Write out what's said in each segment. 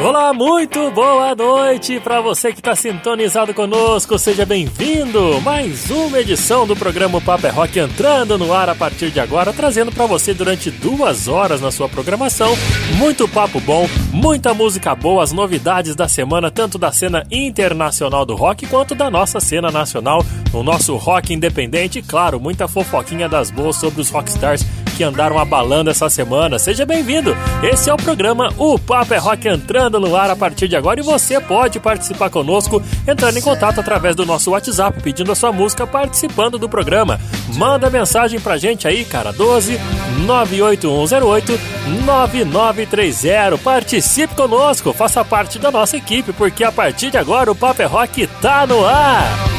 Olá, muito boa noite para você que está sintonizado conosco. Seja bem-vindo. Mais uma edição do programa Papo é Rock entrando no ar a partir de agora, trazendo para você durante duas horas na sua programação muito papo bom, muita música boa, as novidades da semana, tanto da cena internacional do rock quanto da nossa cena nacional, o nosso rock independente e, claro, muita fofoquinha das boas sobre os rockstars que andaram abalando essa semana. Seja bem-vindo. Esse é o programa O Papo é Rock entrando no ar a partir de agora e você pode participar conosco entrando em contato através do nosso WhatsApp, pedindo a sua música, participando do programa. Manda mensagem pra gente aí, cara, 12 98108 9930. Participe conosco, faça parte da nossa equipe, porque a partir de agora o Papo é Rock tá no ar.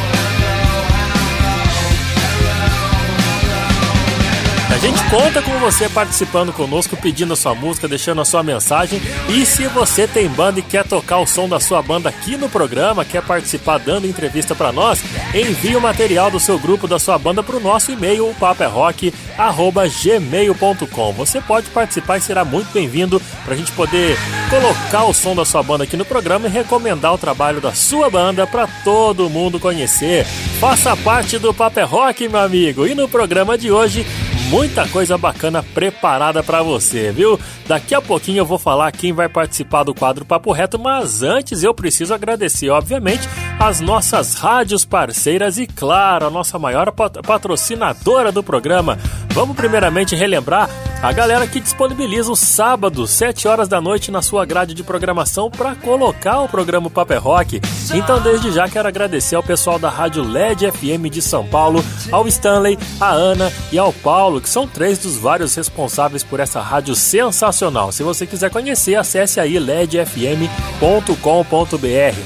Gente conta com você participando conosco, pedindo a sua música, deixando a sua mensagem. E se você tem banda e quer tocar o som da sua banda aqui no programa, quer participar dando entrevista para nós, envie o material do seu grupo, da sua banda para o nosso e-mail, paperrock.gmail.com. Você pode participar e será muito bem-vindo para a gente poder colocar o som da sua banda aqui no programa e recomendar o trabalho da sua banda para todo mundo conhecer. Faça parte do Paper Rock, meu amigo. E no programa de hoje muita coisa bacana preparada para você, viu? Daqui a pouquinho eu vou falar quem vai participar do quadro Papo Reto, mas antes eu preciso agradecer, obviamente, as nossas rádios parceiras e, claro, a nossa maior patrocinadora do programa. Vamos primeiramente relembrar a galera que disponibiliza o sábado, 7 horas da noite, na sua grade de programação para colocar o programa Paper Rock. Então, desde já, quero agradecer ao pessoal da Rádio LED FM de São Paulo, ao Stanley, à Ana e ao Paulo, que são três dos vários responsáveis por essa rádio sensacional. Se você quiser conhecer, acesse aí ledfm.com.br.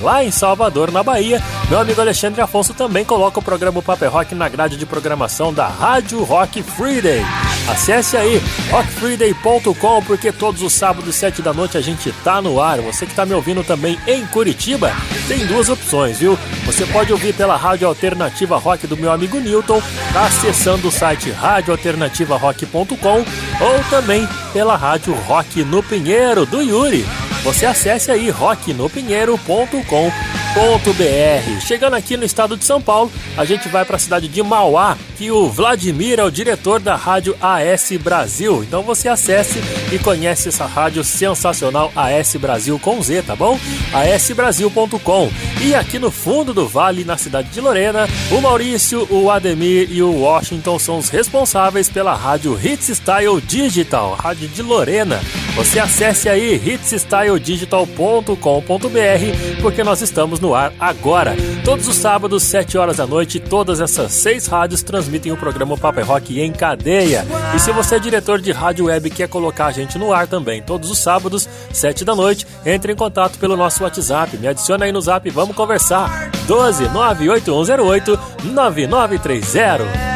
Lá em Salvador, na Bahia, meu amigo Alexandre Afonso também coloca o programa Paper Rock na grade de programação da Rádio Rock Friday. Acesse aí rockfriday.com porque todos os sábados, 7 da noite, a gente tá no ar. Você que tá me ouvindo também em Curitiba, tem duas opções, viu? Você pode ouvir pela Rádio Alternativa Rock do meu amigo Newton, acessando o site radioalternativarock.com ou também pela Rádio Rock no Pinheiro do Yuri. Você acesse aí rocknopinheiro.com www.vladimir.br. Chegando aqui no estado de São Paulo, a gente vai para a cidade de Mauá, que o Vladimir é o diretor da rádio AS Brasil. Então você acesse e conhece essa rádio sensacional AS Brasil com Z, tá bom? asbrasil.com. E aqui no fundo do vale, na cidade de Lorena, o Maurício, o Ademir e o Washington são os responsáveis pela rádio Hits Style Digital, rádio de Lorena. Você acesse aí hitsstyledigital.com.br porque nós estamos no ar agora. Todos os sábados, 7 horas da noite, todas essas seis rádios transmitem o programa Paper Rock em cadeia. E se você é diretor de rádio web e quer colocar a gente no ar também, todos os sábados, 7 da noite, entre em contato pelo nosso WhatsApp. Me adiciona aí no zap, vamos conversar. 12 98108 9930.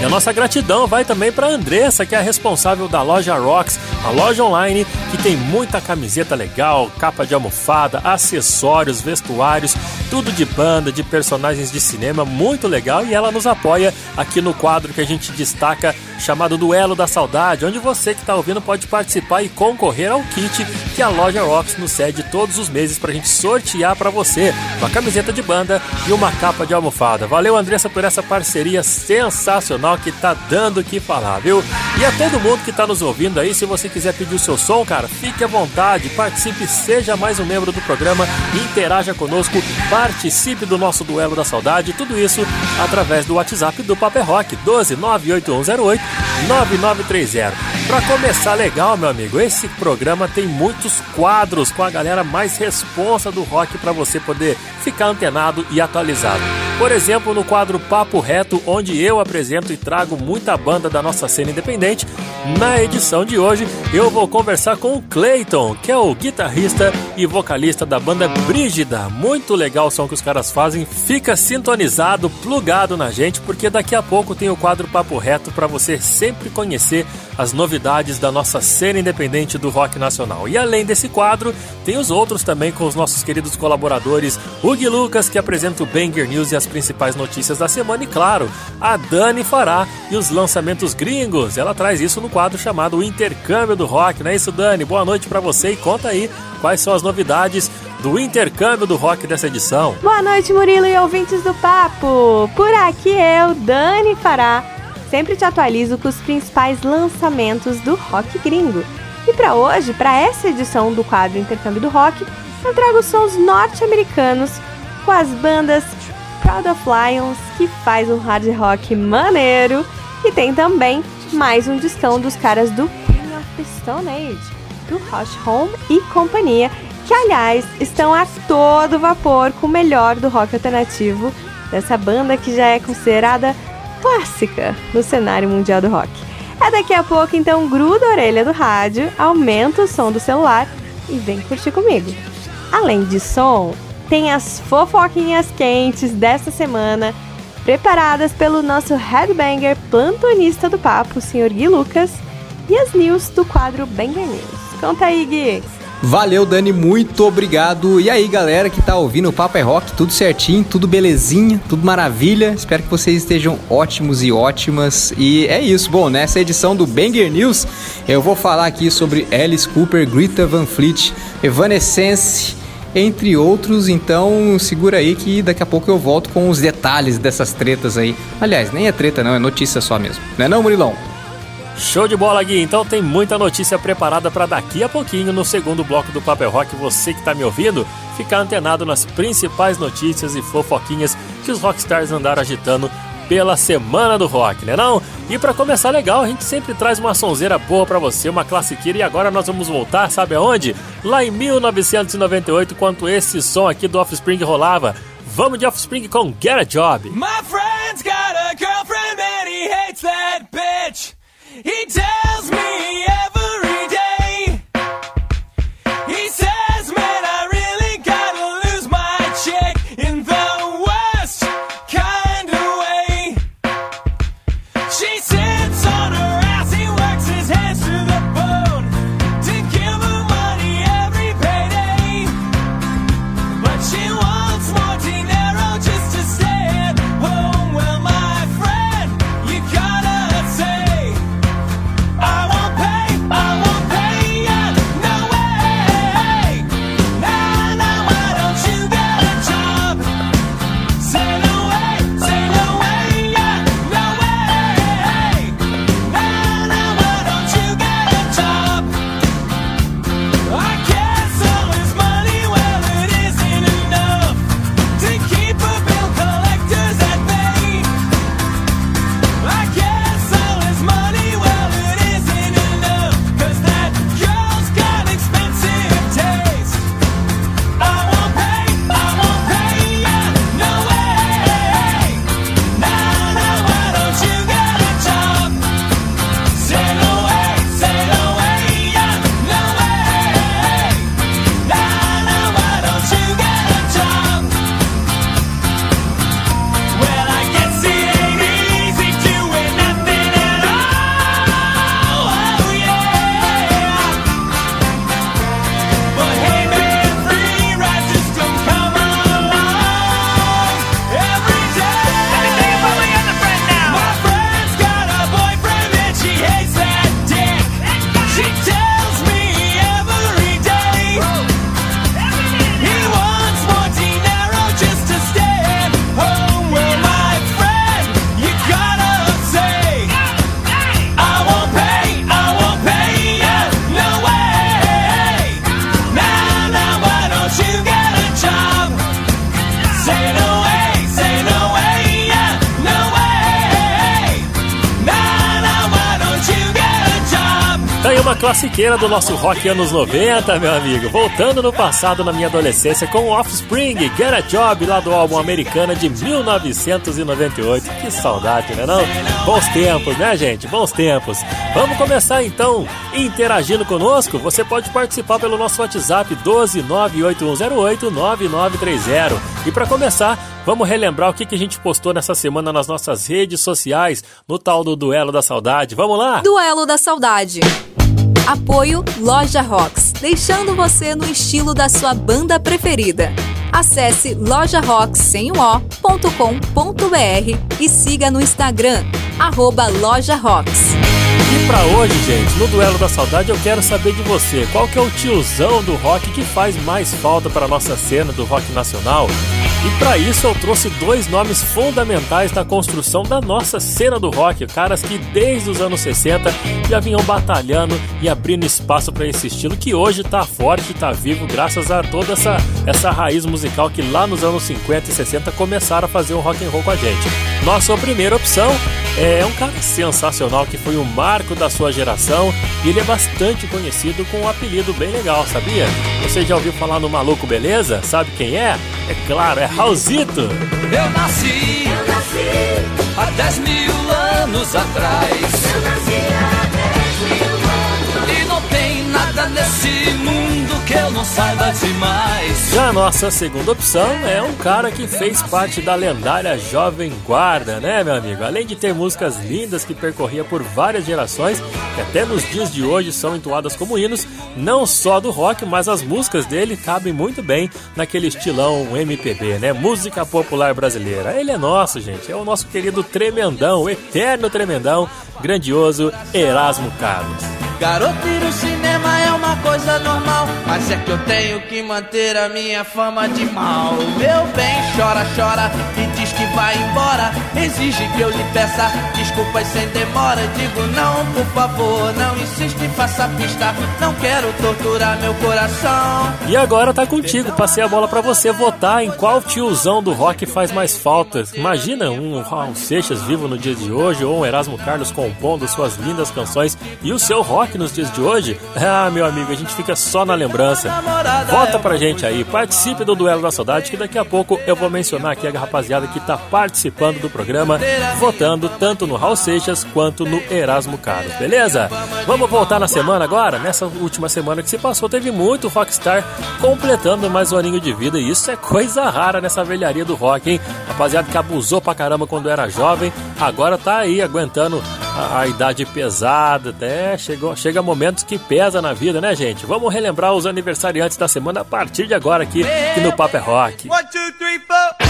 E a nossa gratidão vai também para Andressa, que é a responsável da loja Rocks, a loja online que tem muita camiseta legal, capa de almofada, acessórios, vestuários, tudo de banda, de personagens de cinema, muito legal. E ela nos apoia aqui no quadro que a gente destaca chamado Duelo da Saudade, onde você que está ouvindo pode participar e concorrer ao kit que a loja Rocks nos cede todos os meses para a gente sortear para você uma camiseta de banda e uma capa de almofada. Valeu, Andressa, por essa parceria sensacional que tá dando o que falar, viu? E a todo mundo que tá nos ouvindo aí, se você quiser pedir o seu som, cara, fique à vontade, participe, seja mais um membro do programa, interaja conosco, participe do nosso duelo da saudade, tudo isso através do WhatsApp do Paper Rock 12 98108 9930. Para começar legal, meu amigo, esse programa tem muitos quadros com a galera mais responsa do rock para você poder ficar antenado e atualizado. Por exemplo, no quadro Papo Reto, onde eu apresento e trago muita banda da nossa cena independente, Na edição de hoje, eu vou conversar com o Clayton, que é o guitarrista e vocalista da banda Brígida. Muito legal o som que os caras fazem. Fica sintonizado, plugado na gente, porque daqui a pouco tem o quadro Papo Reto para você sempre conhecer as novidades da nossa cena independente do rock nacional. E além desse quadro, tem os outros também com os nossos queridos colaboradores, o Gui Lucas, que apresenta o Banger News e as principais notícias da semana, e claro, a Dani Fará e os lançamentos gringos. Ela traz isso no quadro chamado Intercâmbio do Rock, não é isso, Dani? Boa noite para você e conta aí quais são as novidades do intercâmbio do rock dessa edição. Boa noite, Murilo e ouvintes do Papo! Por aqui eu, Dani Fará, sempre te atualizo com os principais lançamentos do rock gringo. E para hoje, para essa edição do quadro Intercâmbio do Rock, eu trago sons norte-americanos com as bandas Proud of Lions, que faz um hard rock maneiro, e tem também mais um discão dos caras do Queen of the Stone Age, do Rush Home e companhia, que aliás estão a todo vapor com o melhor do rock alternativo dessa banda que já é considerada clássica no cenário mundial do rock. É daqui a pouco, então gruda a orelha do rádio, aumenta o som do celular e vem curtir comigo. Além de som, tem as fofoquinhas quentes dessa semana preparadas pelo nosso headbanger plantonista do papo, o Sr. Gui Lucas, e as news do quadro Banger News. Conta aí, Gui! Valeu, Dani, muito obrigado. E aí, galera que tá ouvindo o Papo é Rock, tudo certinho, tudo belezinha, tudo maravilha. Espero que vocês estejam ótimos e ótimas. E é isso. Bom, nessa edição do Banger News, eu vou falar aqui sobre Alice Cooper, Greta Van Fleet, Evanescence, entre outros. Então segura aí que daqui a pouco eu volto com os detalhes dessas tretas aí. Aliás, nem é treta não, é notícia só mesmo. Não é não, Murilão? Show de bola, Gui. Então tem muita notícia preparada para daqui a pouquinho, no segundo bloco do Papel Rock. Você que está me ouvindo, ficar antenado nas principais notícias e fofoquinhas que os rockstars andaram agitando pela semana do rock, né não? E para começar legal, a gente sempre traz uma sonzeira boa para você, uma classiqueira e agora nós vamos voltar, sabe aonde? Lá em 1998, quando esse som aqui do Offspring rolava. Vamos de Offspring com Get a Job. My friend's got a girlfriend and he hates that bitch. He tells me classiqueira do nosso rock anos 90, meu amigo. Voltando no passado, na minha adolescência, com Offspring, Get a Job, lá do álbum Americana de 1998. Que saudade, né não? Bons tempos, né, gente? Bons tempos. Vamos começar então interagindo conosco. Você pode participar pelo nosso WhatsApp 12981089930. E para começar, vamos relembrar o que, que a gente postou nessa semana nas nossas redes sociais, no tal do Duelo da Saudade. Vamos lá? Duelo da Saudade. Apoio Loja Rocks, deixando você no estilo da sua banda preferida. Acesse lojarocks.com.br e siga no Instagram, arroba Loja Rocks. E pra hoje, gente, no Duelo da Saudade eu quero saber de você. Qual que é o tiozão do rock que faz mais falta para nossa cena do rock nacional? E para isso eu trouxe dois nomes fundamentais na construção da nossa cena do rock, caras que desde os anos 60 já vinham batalhando e abrindo espaço para esse estilo que hoje tá forte, tá vivo graças a toda essa essa raiz musical que lá nos anos 50 e 60 começaram a fazer o rock and roll com a gente. Nossa primeira opção é um cara sensacional que foi o marco da sua geração e ele é bastante conhecido com um apelido bem legal, sabia? Você já ouviu falar no Maluco Beleza? Sabe quem é? É claro, é Raulzito. Eu nasci, há 10 mil anos atrás. E não tem nada nesse mundo que eu não saiba demais. Já a nossa segunda opção é um cara que fez parte da lendária Jovem Guarda, né, meu amigo? Além de ter músicas lindas que percorria por várias gerações, que até nos dias de hoje são entoadas como hinos, não só do rock, mas as músicas dele cabem muito bem naquele estilão MPB, né? Música popular brasileira. Ele é nosso, gente. É o nosso querido tremendão, o eterno tremendão, grandioso Erasmo Carlos. Garoto no cinema é uma coisa normal, mas é que eu tenho que manter a minha fama de mal. Meu bem, chora, chora e diz que vai embora. Exige que eu lhe peça desculpas sem demora. Digo não, por favor, não insiste, faça pista. Não quero torturar meu coração. E agora tá contigo, passei a bola pra você votar em qual tiozão do rock faz mais falta. Imagina um Raul Seixas vivo no dia de hoje ou um Erasmo Carlos compondo suas lindas canções e o seu rock nos dias de hoje? Ah, meu amigo, a gente fica só na lembrança. Vota pra gente aí, participe do Duelo da Saudade, que daqui a pouco eu vou mencionar aqui a rapaziada que tá participando do programa, votando tanto no Raul Seixas quanto no Erasmo Carlos, beleza? Vamos voltar na semana agora? Nessa última semana que se passou, teve muito rockstar completando mais um aninho de vida, e isso é coisa rara nessa velharia do rock, hein? Rapaziada que abusou pra caramba quando era jovem, agora tá aí aguentando a, a idade pesada, até chegou, chega momentos que pesa na vida, né, gente? Vamos relembrar os aniversariantes da semana a partir de agora aqui, aqui no Papo é Rock. One, two, three, four.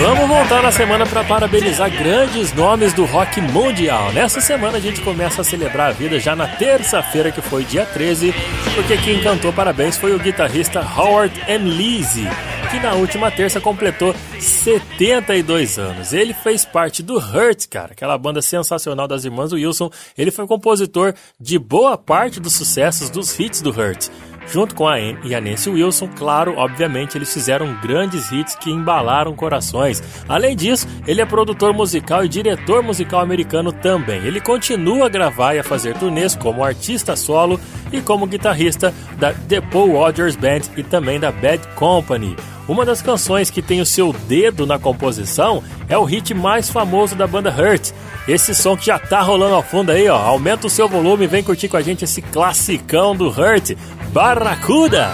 Vamos voltar na semana para parabenizar grandes nomes do rock mundial. Nessa semana a gente começa a celebrar a vida já na terça-feira, que foi dia 13, porque quem cantou parabéns foi o guitarrista Howard M. Leese, que na última terça completou 72 anos. Ele fez parte do Hurt, cara, aquela banda sensacional das irmãs Wilson. Ele foi compositor de boa parte dos sucessos dos hits do Hurt. Junto com a Anne e a Nancy Wilson, claro, obviamente eles fizeram grandes hits que embalaram corações. Além disso, ele é produtor musical e diretor musical americano também. Ele continua a gravar e a fazer turnês como artista solo e como guitarrista da The Paul Rogers Band e também da Bad Company. Uma das canções que tem o seu dedo na composição é o hit mais famoso da banda Hurt. Esse som que já tá rolando ao fundo aí, ó. Aumenta o seu volume e vem curtir com a gente esse classicão do Hurt, Barracuda.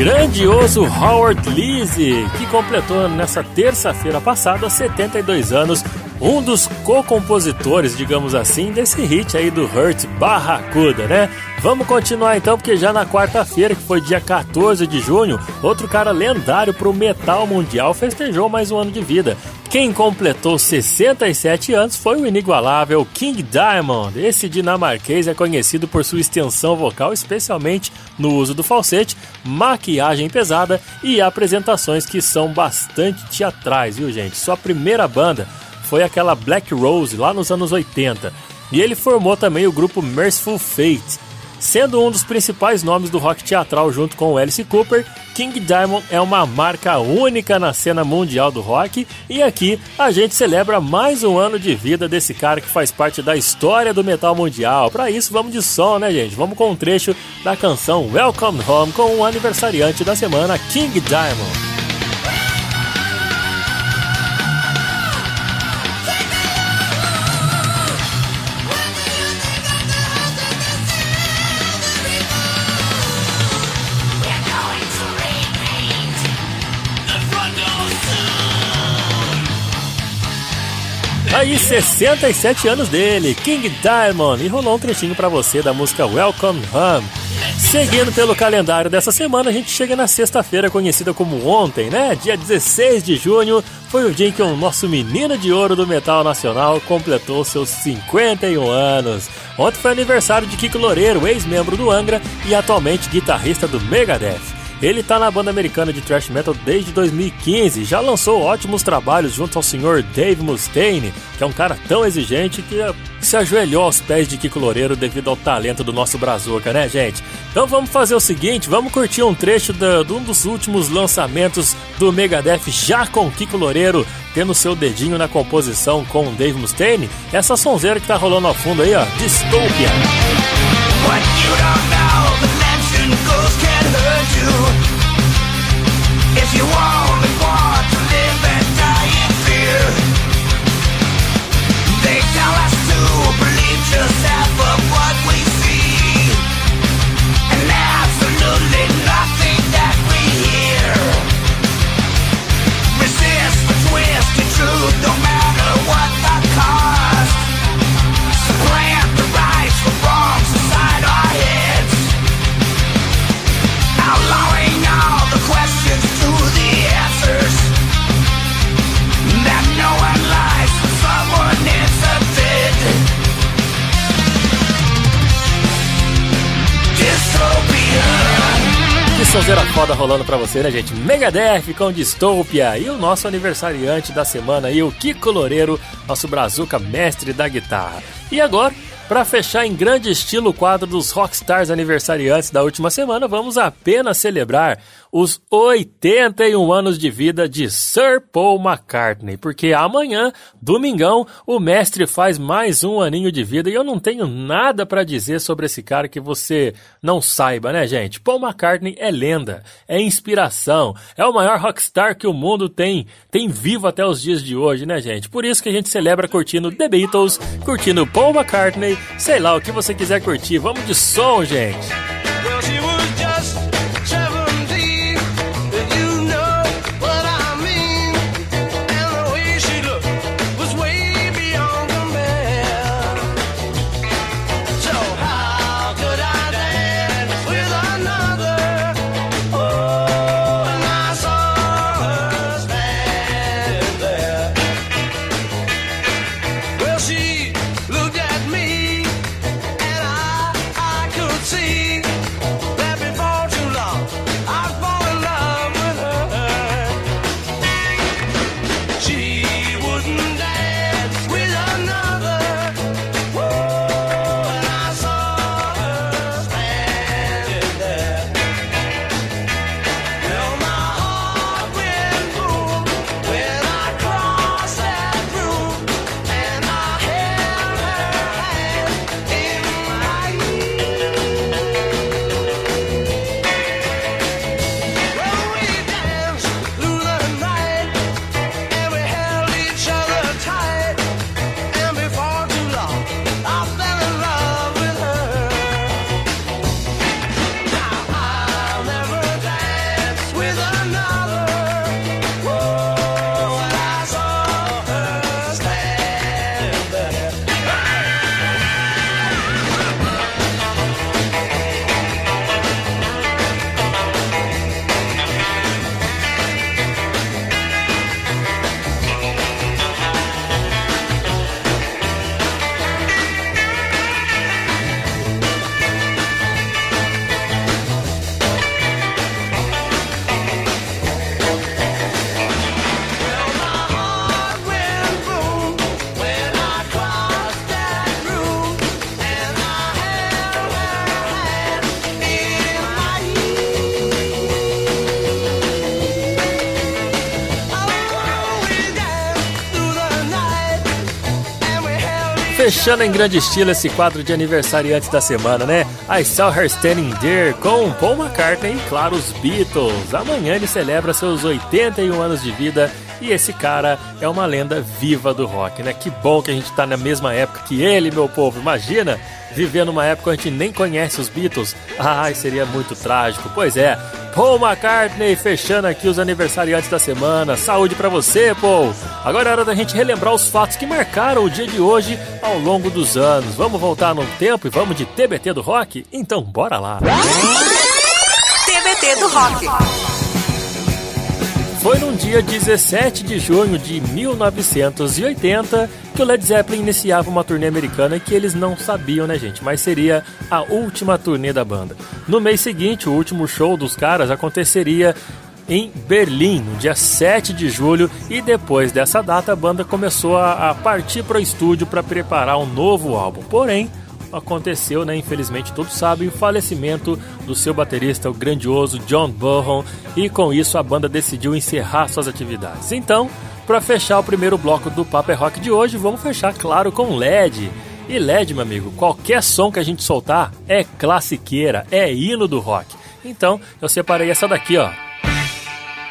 Grandioso Howard Leese, que completou nessa terça-feira passada 72 anos, um dos co-compositores, digamos assim, desse hit aí do Hurt Barracuda, né? Vamos continuar então, porque já na quarta-feira, que foi dia 14 de junho, outro cara lendário pro metal mundial festejou mais um ano de vida. Quem completou 67 anos foi o inigualável King Diamond. Esse dinamarquês é conhecido por sua extensão vocal, especialmente no uso do falsete, maquiagem pesada e apresentações que são bastante teatrais, viu gente? Sua primeira banda foi aquela Black Rose lá nos anos 80. E ele formou também o grupo Merciful Fate. Sendo um dos principais nomes do rock teatral junto com o Alice Cooper, King Diamond é uma marca única na cena mundial do rock e aqui a gente celebra mais um ano de vida desse cara que faz parte da história do metal mundial. Para isso vamos de som, né, gente? Vamos com um trecho da canção Welcome Home com o aniversariante da semana, King Diamond. 67 anos dele, King Diamond, e rolou um trechinho para você da música Welcome Home. Seguindo pelo calendário dessa semana, a gente chega na sexta-feira, conhecida como ontem, né? Dia 16 de junho, foi o dia em que o nosso menino de ouro do metal nacional completou seus 51 anos. Ontem foi aniversário de Kiko Loureiro, ex-membro do Angra e atualmente guitarrista do Megadeth. Ele tá na banda americana de thrash metal desde 2015, já lançou ótimos trabalhos junto ao senhor Dave Mustaine, que é um cara tão exigente que se ajoelhou aos pés de Kiko Loureiro devido ao talento do nosso Brazuca, né, gente? Então vamos fazer o seguinte, vamos curtir um trecho de, um dos últimos lançamentos do Megadeth já com Kiko Loureiro tendo seu dedinho na composição com o Dave Mustaine. Essa sonzeira que tá rolando ao fundo aí, ó, Dystopia. What if you want. Sonzeira foda rolando pra você, né, gente? Megadeth com Dystopia e o nosso aniversariante da semana aí, o Kiko Loureiro, nosso brazuca mestre da guitarra. E agora, pra fechar em grande estilo o quadro dos Rockstars aniversariantes da última semana, vamos apenas celebrar os 81 anos de vida de Sir Paul McCartney, porque amanhã, domingão, o mestre faz mais um aninho de vida e eu não tenho nada pra dizer sobre esse cara que você não saiba, né, gente? Paul McCartney é lenda, é inspiração, é o maior rockstar que o mundo tem, tem vivo até os dias de hoje, né, gente? Por isso que a gente celebra curtindo The Beatles, curtindo Paul McCartney, sei lá, o que você quiser curtir. Vamos de som, gente! Fechando em grande estilo esse quadro de aniversariantes da semana, né? I Saw Her Standing There com Paul McCartney e, claro, os Beatles. Amanhã ele celebra seus 81 anos de vida e esse cara é uma lenda viva do rock, né? Que bom que a gente tá na mesma época que ele, meu povo. Imagina viver numa época onde a gente nem conhece os Beatles. Ai, seria muito trágico. Pois é, Paul McCartney fechando aqui os aniversariantes da semana. Saúde para você, Paul. Agora é hora da gente relembrar os fatos que marcaram o dia de hoje ao longo dos anos. Vamos voltar no tempo e vamos de TBT do rock? Então, bora lá. TBT do Rock. Foi num dia 17 de junho de 1980 que o Led Zeppelin iniciava uma turnê americana que eles não sabiam, né, gente? Mas seria a última turnê da banda. No mês seguinte, o último show dos caras aconteceria em Berlim, no dia 7 de julho, e depois dessa data a banda começou a, partir para o estúdio para preparar um novo álbum. Porém, aconteceu, né? Infelizmente todos sabem, o falecimento do seu baterista, o grandioso John Bonham, e com isso a banda decidiu encerrar suas atividades. Então, para fechar o primeiro bloco do Paper Rock de hoje, vamos fechar, claro, com LED. E LED, meu amigo, qualquer som que a gente soltar é classiqueira, é hino do rock. Então, eu separei essa daqui, ó.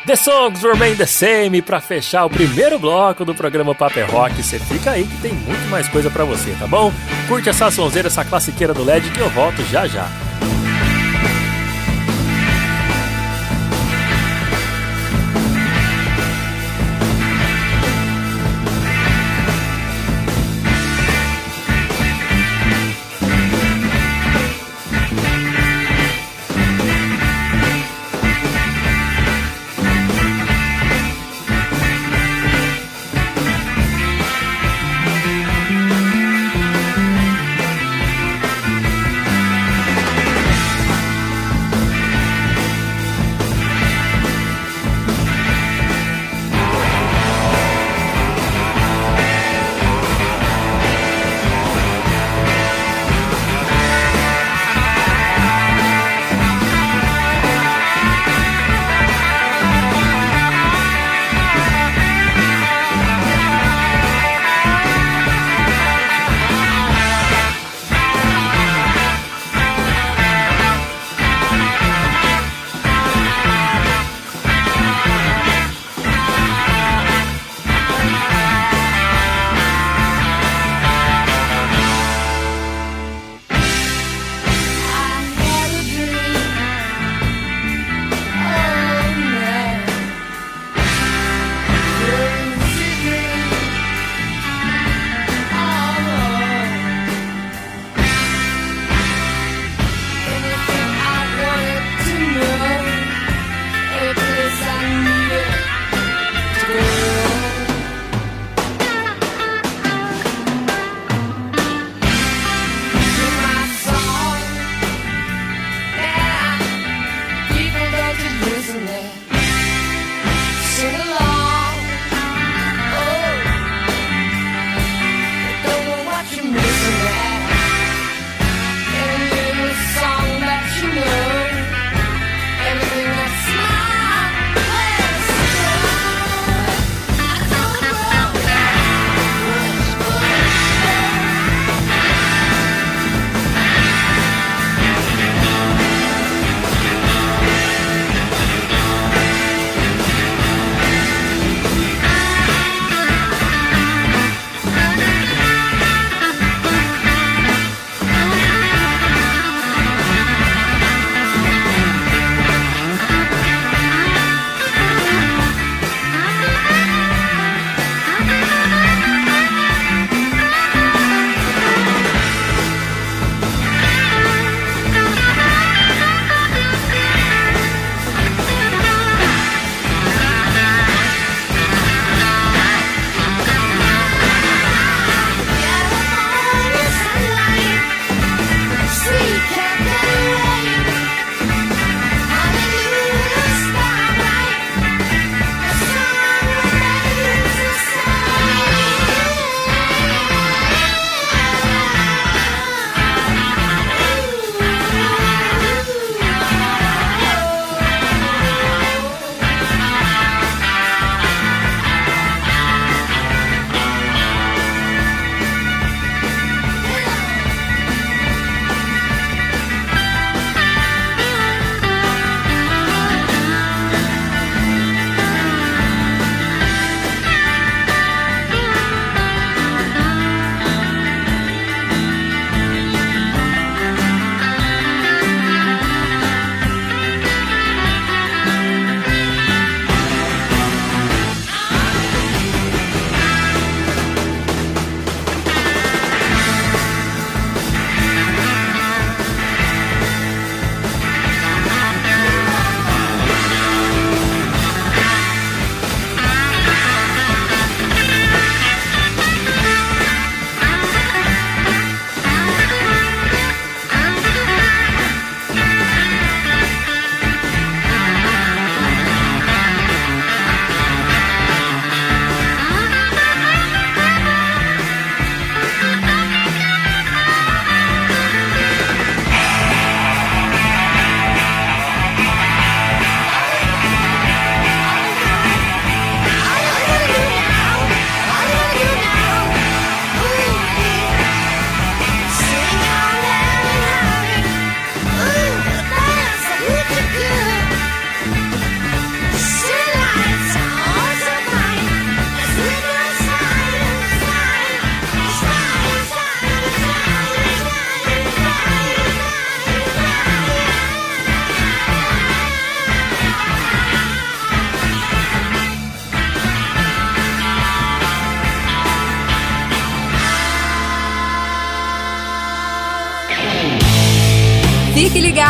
The Songs Remain the Same para fechar o primeiro bloco do programa Paper Rock. Você fica aí que tem muito mais coisa para você, tá bom? Curte essa sonzeira, essa classiqueira do LED que eu volto já já.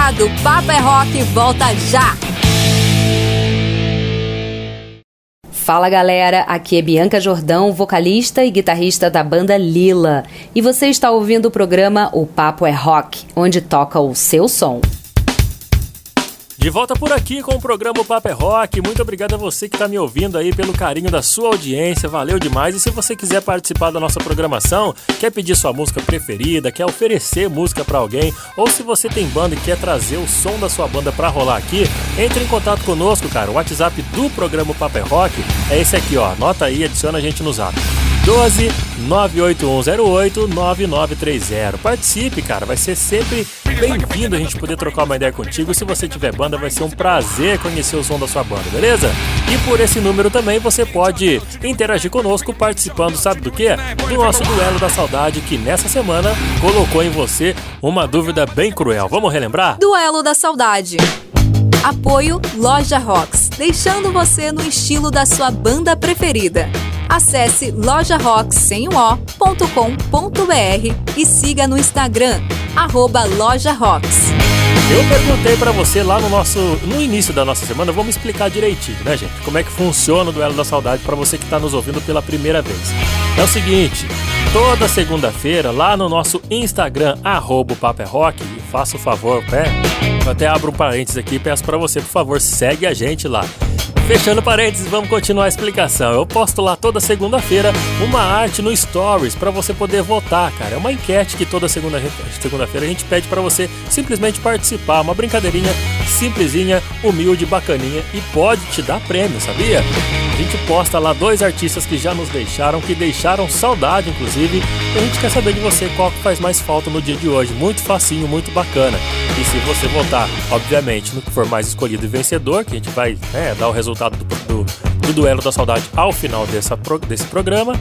Ligado, Papo é Rock volta já! Fala galera, aqui é Bianca Jordão, vocalista e guitarrista da banda Lila. E você está ouvindo o programa O Papo é Rock, onde toca o seu som. De volta por aqui com o programa Papo é Rock. Muito obrigado a você que está me ouvindo aí pelo carinho da sua audiência. Valeu demais. E se você quiser participar da nossa programação, quer pedir sua música preferida, quer oferecer música para alguém, ou se você tem banda e quer trazer o som da sua banda para rolar aqui, entre em contato conosco, cara. O WhatsApp do programa Papo é Rock é esse aqui, ó. Anota aí, adiciona a gente no zap. 12 98108 9930. Participe, cara, vai ser sempre bem-vindo a gente poder trocar uma ideia contigo. Se você tiver banda, vai ser um prazer conhecer o som da sua banda, beleza? E por esse número também você pode interagir conosco participando, sabe do que? Do nosso duelo da saudade que nessa semana colocou em você uma dúvida bem cruel. Vamos relembrar? Duelo da Saudade. Apoio Loja Rocks, deixando você no estilo da sua banda preferida. Acesse lojarocks.com.br e siga no Instagram, arroba Loja Rocks. Eu perguntei pra você lá no nosso no início da nossa semana, vamos explicar direitinho, né, gente? Como é que funciona o duelo da saudade pra você que tá nos ouvindo pela primeira vez. É o seguinte, toda segunda-feira lá no nosso Instagram Papo é faça o favor, né? Eu até abro um parênteses aqui e peço pra você, por favor, segue a gente lá. Fechando parênteses, vamos continuar a explicação. Eu posto lá toda segunda-feira uma arte no Stories para você poder votar, cara. É uma enquete que toda segunda- segunda-feira a gente pede para você simplesmente participar. Uma brincadeirinha simplesinha, humilde, bacaninha e pode te dar prêmio, sabia? A gente posta lá dois artistas que já nos deixaram, que deixaram saudade, inclusive. E a gente quer saber de você qual que faz mais falta no dia de hoje. Muito facinho, muito bacana. E se você votar, obviamente, no que for mais escolhido e vencedor, que a gente vai né, dar o resultado do, do, do duelo da saudade ao final dessa, desse programa,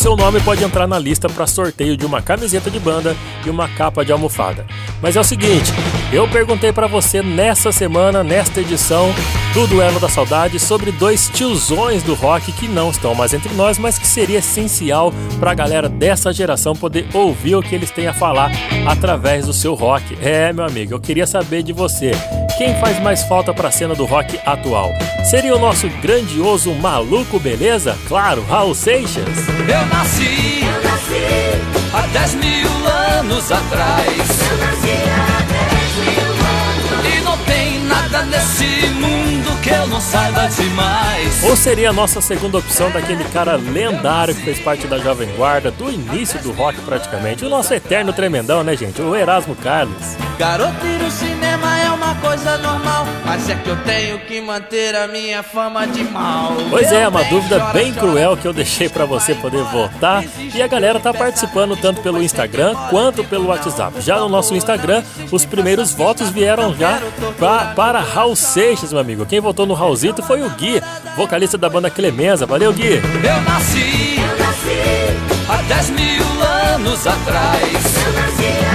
seu nome pode entrar na lista para sorteio de uma camiseta de banda e uma capa de almofada. Mas é o seguinte, eu perguntei para você nessa semana, nesta edição do Duelo da Saudade, sobre dois tiozões do rock que não estão mais entre nós, mas que seria essencial para a galera dessa geração poder ouvir o que eles têm a falar através do seu rock. É, meu amigo, eu queria saber de você. Quem faz mais falta para a cena do rock atual? Seria o nosso grandioso maluco beleza? Claro, Raul Seixas. Eu nasci, há 10 mil anos atrás. E não tem nada nesse mundo que eu não saiba demais. Ou seria a nossa segunda opção daquele cara lendário que fez parte da Jovem Guarda, do início do rock praticamente, o nosso eterno tremendão, né, gente? O Erasmo Carlos. Garoto ir no cinema é uma coisa normal, mas é que eu tenho que manter a minha fama de mal. Pois é, Eu uma dúvida chora, bem chora, cruel que eu deixei pra você poder votar e a galera tá participando tanto pelo Instagram quanto pelo WhatsApp. Já no nosso Instagram, os primeiros votos vieram já pra, para Raul Seixas, meu amigo. Quem votou no Raulzito foi o Gui, vocalista da banda Clemenza. Valeu, Gui! Eu nasci, há 10 mil anos atrás.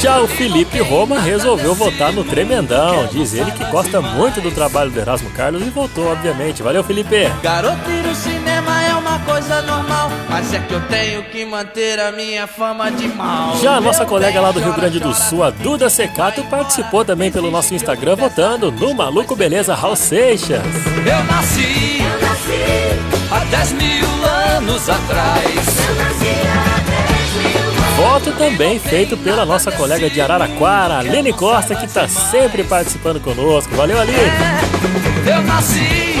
Já o Felipe Roma resolveu votar no Tremendão. Diz ele que gosta muito do trabalho do Erasmo Carlos e votou, obviamente. Valeu, Felipe! Garoto ir no cinema é uma coisa normal, mas é que eu tenho que manter a minha fama de mal. Já a nossa Eu colega lá do Rio Grande do Sul, a Duda Secato, participou também pelo nosso Instagram votando no Maluco Beleza Raul Seixas. Eu nasci, há 10 mil anos atrás. Voto também feito pela nossa colega de Araraquara, Aline Costa, que está sempre participando conosco. Valeu, Aline! Eu nasci,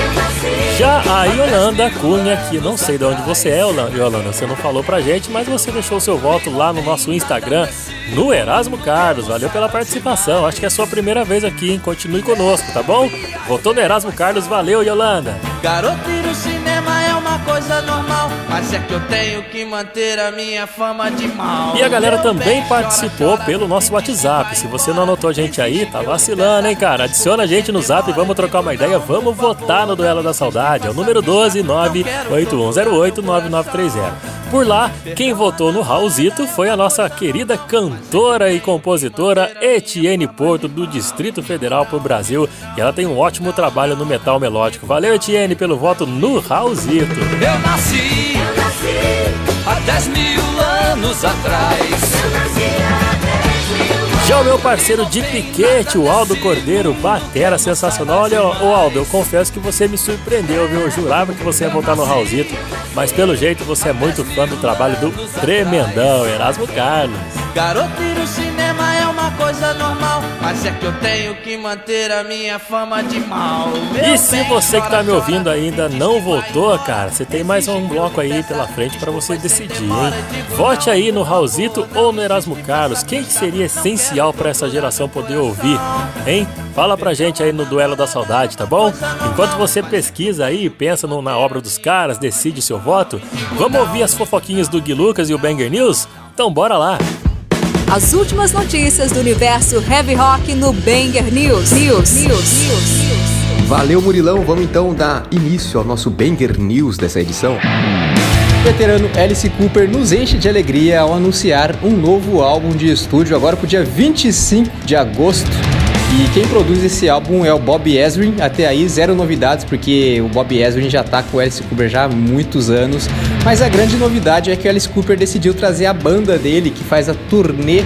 Já a Yolanda Cunha, que não sei de onde você é, Yola- Yolanda, você não falou pra gente, mas você deixou seu voto lá no nosso Instagram, no Erasmo Carlos. Valeu pela participação. Acho que é a sua primeira vez aqui, hein? Continue conosco, tá bom? Votou no Erasmo Carlos, valeu, Yolanda! garoto cinema é uma coisa normal, mas é que eu tenho que manter a minha fama de mal. E a galera também participou pelo nosso WhatsApp. Se você não anotou a gente aí, tá vacilando, hein, cara? Adiciona a gente no zap, vamos trocar uma ideia, vamos votar no Duelo da Saudade. É o número 12 98108 9930. Por lá, quem votou no Raulzito foi a nossa querida cantora e compositora Etienne Porto, do Distrito Federal pro Brasil. E ela tem um ótimo trabalho no metal melódico. Valeu, Etienne, pelo voto no Raulzito. Eu nasci, há 10 mil anos atrás. Já o meu parceiro de piquete, o Aldo Cordeiro, batera sensacional. Olha, ô Aldo, eu confesso que você me surpreendeu, viu? Eu jurava que você ia voltar no Raulzito, mas pelo jeito você é muito fã do trabalho do tremendão Erasmo Carlos. Coisa normal, mas é que eu tenho que manter a minha fama de mal. Meu E se você que tá me ouvindo chora, ainda não votou, cara, você tem mais um bloco aí pela frente pra você decidir, hein? Vote aí no Raulzito ou no Erasmo Carlos. Quem que seria essencial pra essa geração poder ouvir, hein? Fala pra gente aí no Duelo da Saudade, tá bom? Enquanto você pesquisa aí e pensa no- na obra dos caras, decide seu voto, vamos ouvir as fofoquinhas do Gui Lucas e o Banger News? Então bora lá! As últimas notícias do universo heavy rock no Banger News. News. News. News. Valeu, Murilão. Vamos então dar início ao nosso Banger News dessa edição. O veterano Alice Cooper nos enche de alegria ao anunciar um novo álbum de estúdio agora pro dia 25 de agosto. E quem produz esse álbum é o Bob Ezrin. Até aí, zero novidades, porque o Bob Ezrin já tá com o Alice Cooper já há muitos anos. Mas a grande novidade é que o Alice Cooper decidiu trazer a banda dele, que faz a turnê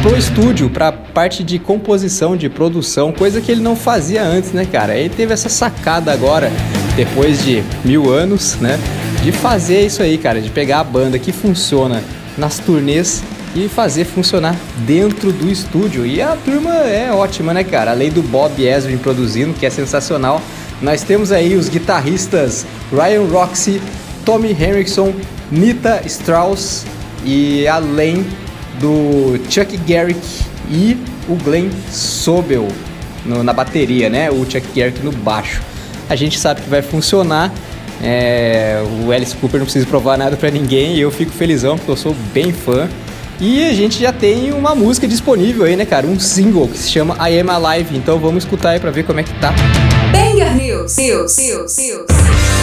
pro estúdio, pra parte de composição, de produção, coisa que ele não fazia antes, né, cara? Ele teve essa sacada agora, depois de mil anos, né? De fazer isso aí, cara, de pegar a banda que funciona nas turnês e fazer funcionar dentro do estúdio. E a turma é ótima, né, cara? Além do Bob Ezrin produzindo, que é sensacional, nós temos aí os guitarristas Ryan Roxy, Tommy Henriksen, Nita Strauss e além do Chuck Garrick e o Glenn Sobel no- na bateria, né? O Chuck Garrick no baixo. A gente sabe que vai funcionar. É, o Alice Cooper não precisa provar nada pra ninguém e eu fico felizão porque eu sou bem fã. E a gente já tem uma música disponível aí, né, cara? Um single que se chama I Am Alive. Então vamos escutar aí pra ver como é que tá. Banger News. News. News. News.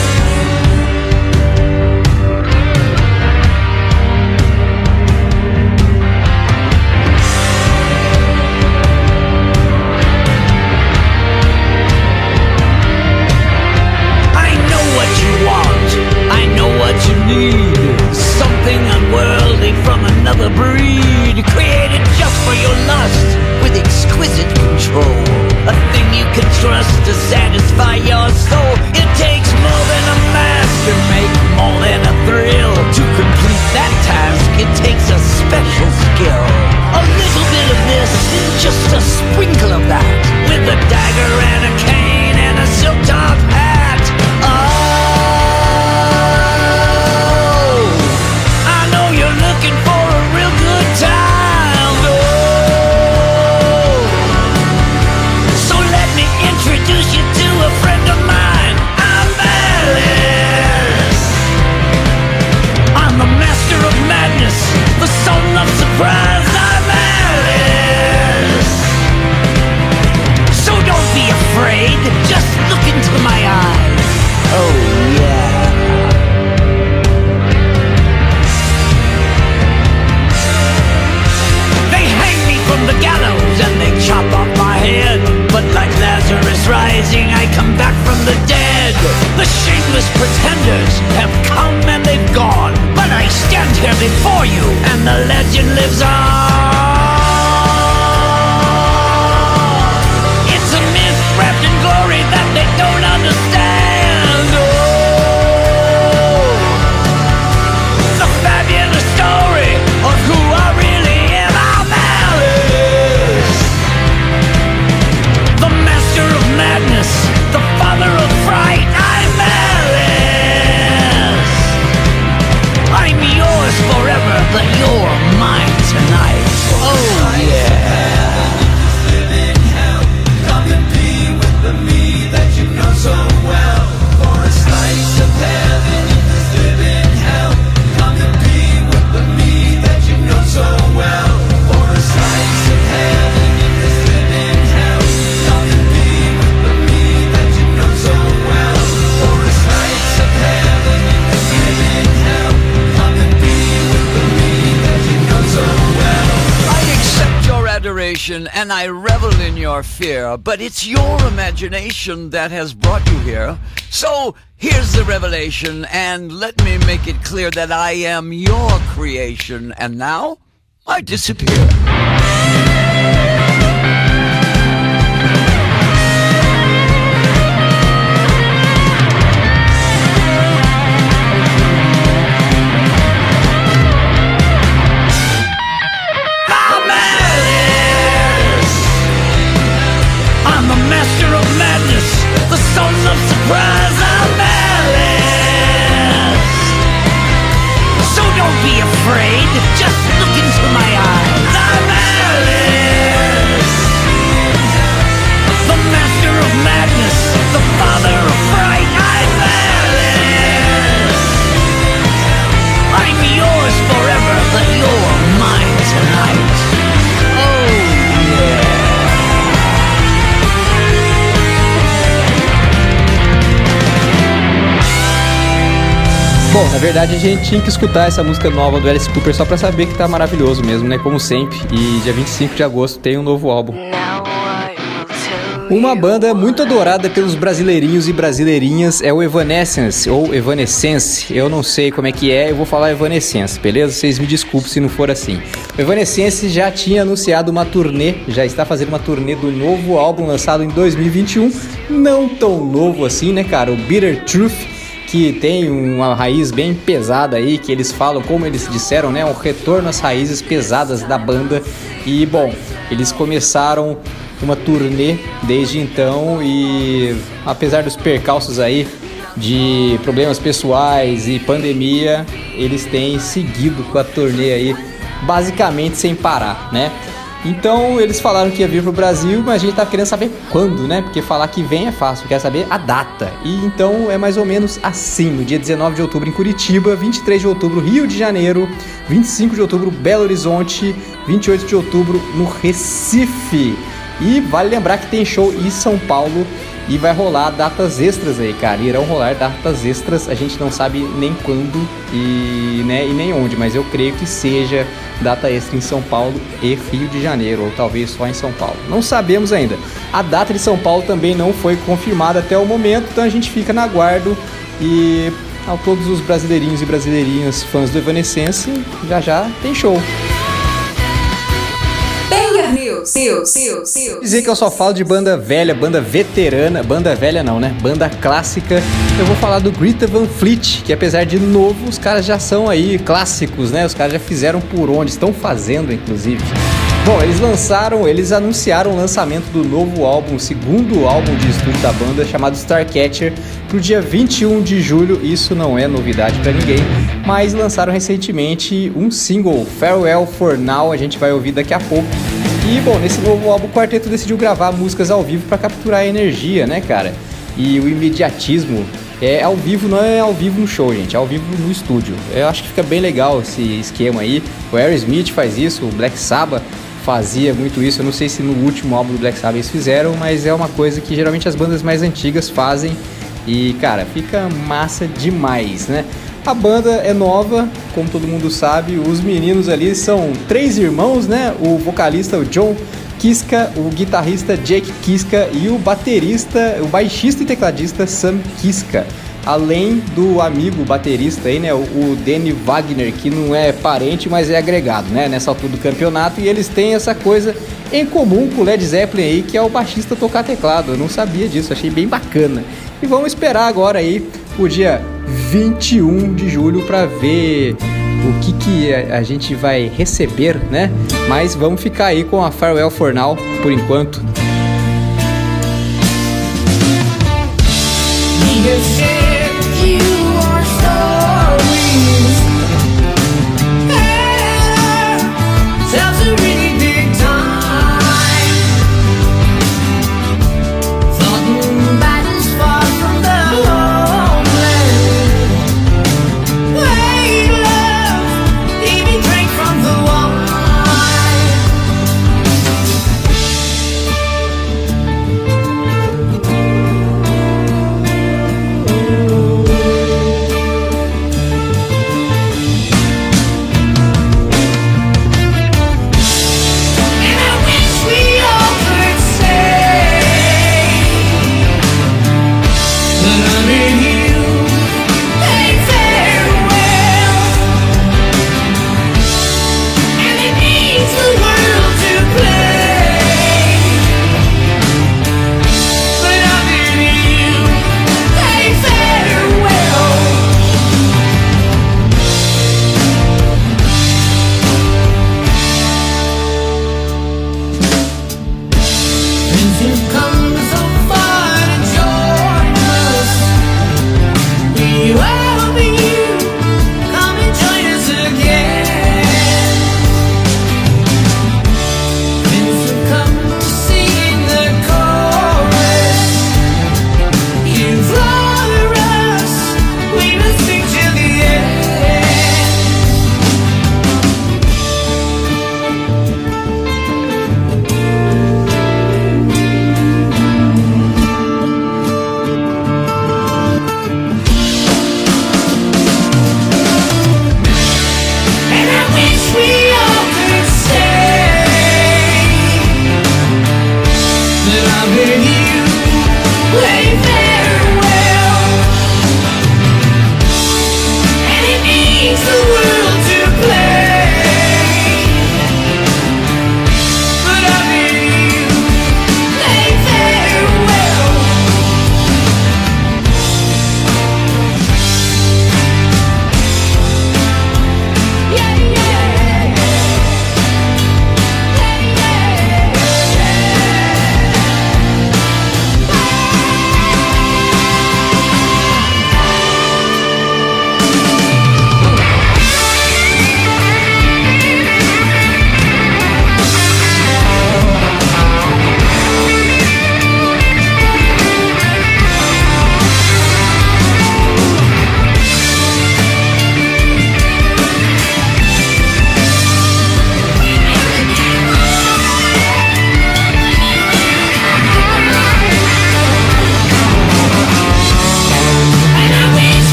But it's your imagination that has brought you here. So here's the revelation, and let me make it clear that I am your creation, and now I disappear. Afraid, just look into my eyes. Na verdade a gente tinha que escutar essa música nova do Alice Cooper só pra saber que tá maravilhoso mesmo, né? Como sempre. E dia 25 de agosto tem um novo álbum. Uma banda muito adorada pelos brasileirinhos e brasileirinhas é o Evanescence, ou Evanescence, eu não sei como é que é, eu vou falar Evanescence, beleza? Vocês me desculpem se não for assim. O Evanescence já tinha anunciado uma turnê, já está fazendo uma turnê do novo álbum lançado em 2021, não tão novo assim, né, cara? O Bitter Truth, que tem uma raiz bem pesada aí, que eles falam, como eles disseram, né, um retorno às raízes pesadas da banda. E bom, eles começaram uma turnê desde então e apesar dos percalços aí de problemas pessoais e pandemia, eles têm seguido com a turnê aí basicamente sem parar, né? Então eles falaram que ia vir pro Brasil, mas a gente tá querendo saber quando, né? Porque falar que vem é fácil, quer saber a data. E então é mais ou menos assim: no dia 19 de outubro em Curitiba, 23 de outubro Rio de Janeiro, 25 de outubro Belo Horizonte, 28 de outubro no Recife. E vale lembrar que tem show em São Paulo e vai rolar datas extras aí, cara. Irão rolar datas extras, a gente não sabe nem quando e, né, e nem onde, mas eu creio que seja data extra em São Paulo e Rio de Janeiro, ou talvez só em São Paulo. Não sabemos ainda. A data de São Paulo também não foi confirmada até o momento, então a gente fica na aguardo e a todos os brasileirinhos e brasileirinhas fãs do Evanescence, já já tem show. Dizer que eu só falo de banda velha, banda veterana, banda velha não, né? Banda clássica. Eu vou falar do Greta Van Fleet, que apesar de novo, os caras já são aí clássicos, né? Os caras já fizeram por onde, estão fazendo inclusive. Bom, eles lançaram, eles anunciaram o lançamento do novo álbum, segundo álbum de estúdio da banda, chamado Starcatcher, pro dia 21 de julho. Isso não é novidade pra ninguém, mas lançaram recentemente um single, Farewell for Now, a gente vai ouvir daqui a pouco. E bom, nesse novo álbum o quarteto decidiu gravar músicas ao vivo para capturar a energia, né, cara? E o imediatismo é ao vivo, não é ao vivo no show, gente, é ao vivo no estúdio. Eu acho que fica bem legal esse esquema aí. O Aerosmith faz isso, o Black Sabbath fazia muito isso. Eu não sei se no último álbum do Black Sabbath eles fizeram, mas é uma coisa que geralmente as bandas mais antigas fazem e, cara, fica massa demais, né? A banda é nova, como todo mundo sabe. Os meninos ali são três irmãos, né? O vocalista, o John Kiska, o guitarrista Jake Kiska e o baterista, o baixista e tecladista Sam Kiska. Além do amigo baterista aí, né? O, Danny Wagner, que não é parente, mas é agregado, né? Nessa altura do campeonato. E eles têm essa coisa em comum com o Led Zeppelin aí, que é o baixista tocar teclado. Eu não sabia disso, achei bem bacana. E vamos esperar agora aí o dia 21 de julho para ver o que, que a, gente vai receber, né? Mas vamos ficar aí com a Farewell for Now por enquanto.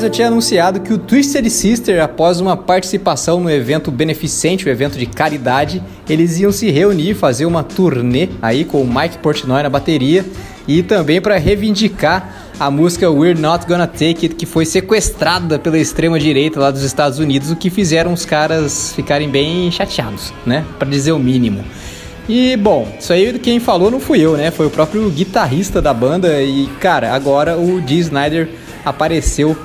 Atrás eu tinha anunciado que o Twisted Sister, após uma participação no evento beneficente, o evento de caridade, eles iam se reunir, fazer uma turnê aí com o Mike Portnoy na bateria e também para reivindicar a música We're Not Gonna Take It, que foi sequestrada pela extrema direita lá dos Estados Unidos, o que fizeram os caras ficarem bem chateados, né? Para dizer o mínimo. E bom, isso aí quem falou não fui eu, né? Foi o próprio guitarrista da banda e cara, agora o Dee Snyder apareceu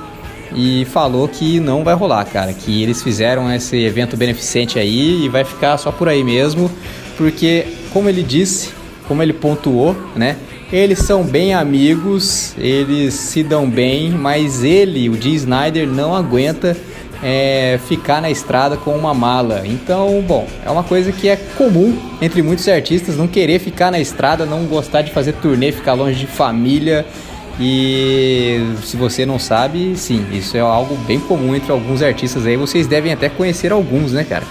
e falou que não vai rolar, cara, que eles fizeram esse evento beneficente aí e vai ficar só por aí mesmo, porque como ele disse, como ele pontuou, né? Eles são bem amigos, eles se dão bem, mas ele, o Dee Snyder, não aguenta é, ficar na estrada com uma mala. Então, bom, é uma coisa que é comum entre muitos artistas não querer ficar na estrada, não gostar de fazer turnê, ficar longe de família. E se você não sabe, sim, isso é algo bem comum entre alguns artistas aí. Vocês devem até conhecer alguns, né, cara?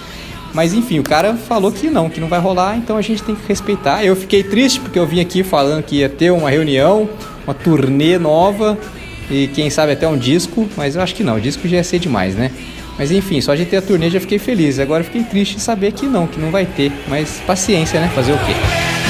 Mas enfim, o cara falou que não, que não vai rolar, então a gente tem que respeitar. Eu fiquei triste porque eu vim aqui falando que ia ter uma reunião, uma turnê nova e quem sabe até um disco, mas eu acho que não, o disco já ia ser demais, né? Mas enfim, só de ter a turnê já fiquei feliz. Agora fiquei triste de saber que não, que não vai ter. Mas paciência, né? Fazer o quê?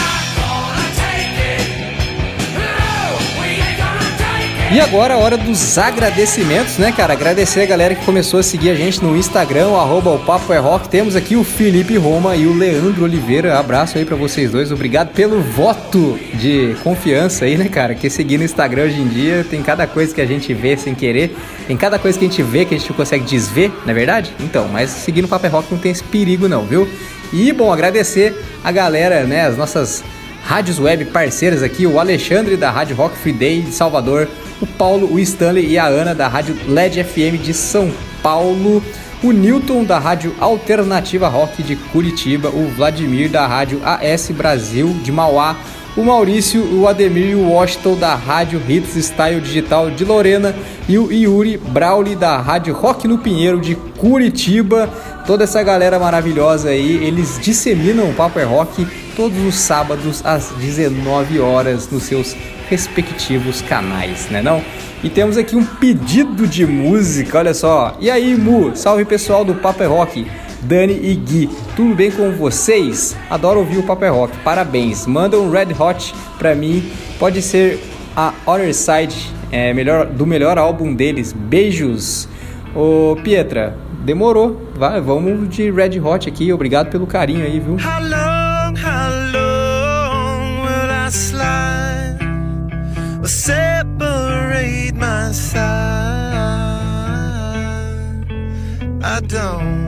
E agora a hora dos agradecimentos, né, cara? Agradecer a galera que começou a seguir a gente no Instagram, o arroba o Papo é Rock. Temos aqui o Felipe Roma e o Leandro Oliveira. Abraço aí pra vocês dois. Obrigado pelo voto de confiança aí, né, cara? Que seguir no Instagram hoje em dia tem cada coisa que a gente vê sem querer. Tem cada coisa que a gente vê que a gente consegue desver, não é verdade? Então, mas seguir no Papo é Rock não tem esse perigo não, viu? E, bom, agradecer a galera, né, as nossas rádios web parceiras aqui, o Alexandre da Rádio Rock Free Day de Salvador, o Paulo, o Stanley e a Ana da Rádio LED FM de São Paulo, o Newton da Rádio Alternativa Rock de Curitiba, o Vladimir da Rádio AS Brasil de Mauá, o Maurício, o Ademir e o Washington da Rádio Hits Style Digital de Lorena e o Yuri Brauli da Rádio Rock no Pinheiro de Curitiba. Toda essa galera maravilhosa aí, eles disseminam o Papo é Rock todos os sábados às 19 horas nos seus respectivos canais, né não? E temos aqui um pedido de música, olha só. E aí, Mu, salve pessoal do Papo é Rock. Dani e Gui, tudo bem com vocês? Adoro ouvir o Papo é Rock, parabéns. Manda um Red Hot pra mim, pode ser a Other Side, é, melhor, do melhor álbum deles. Beijos. Ô Pietra, demorou. Vai, vamos de Red Hot aqui. Obrigado pelo carinho aí, viu? How I don't,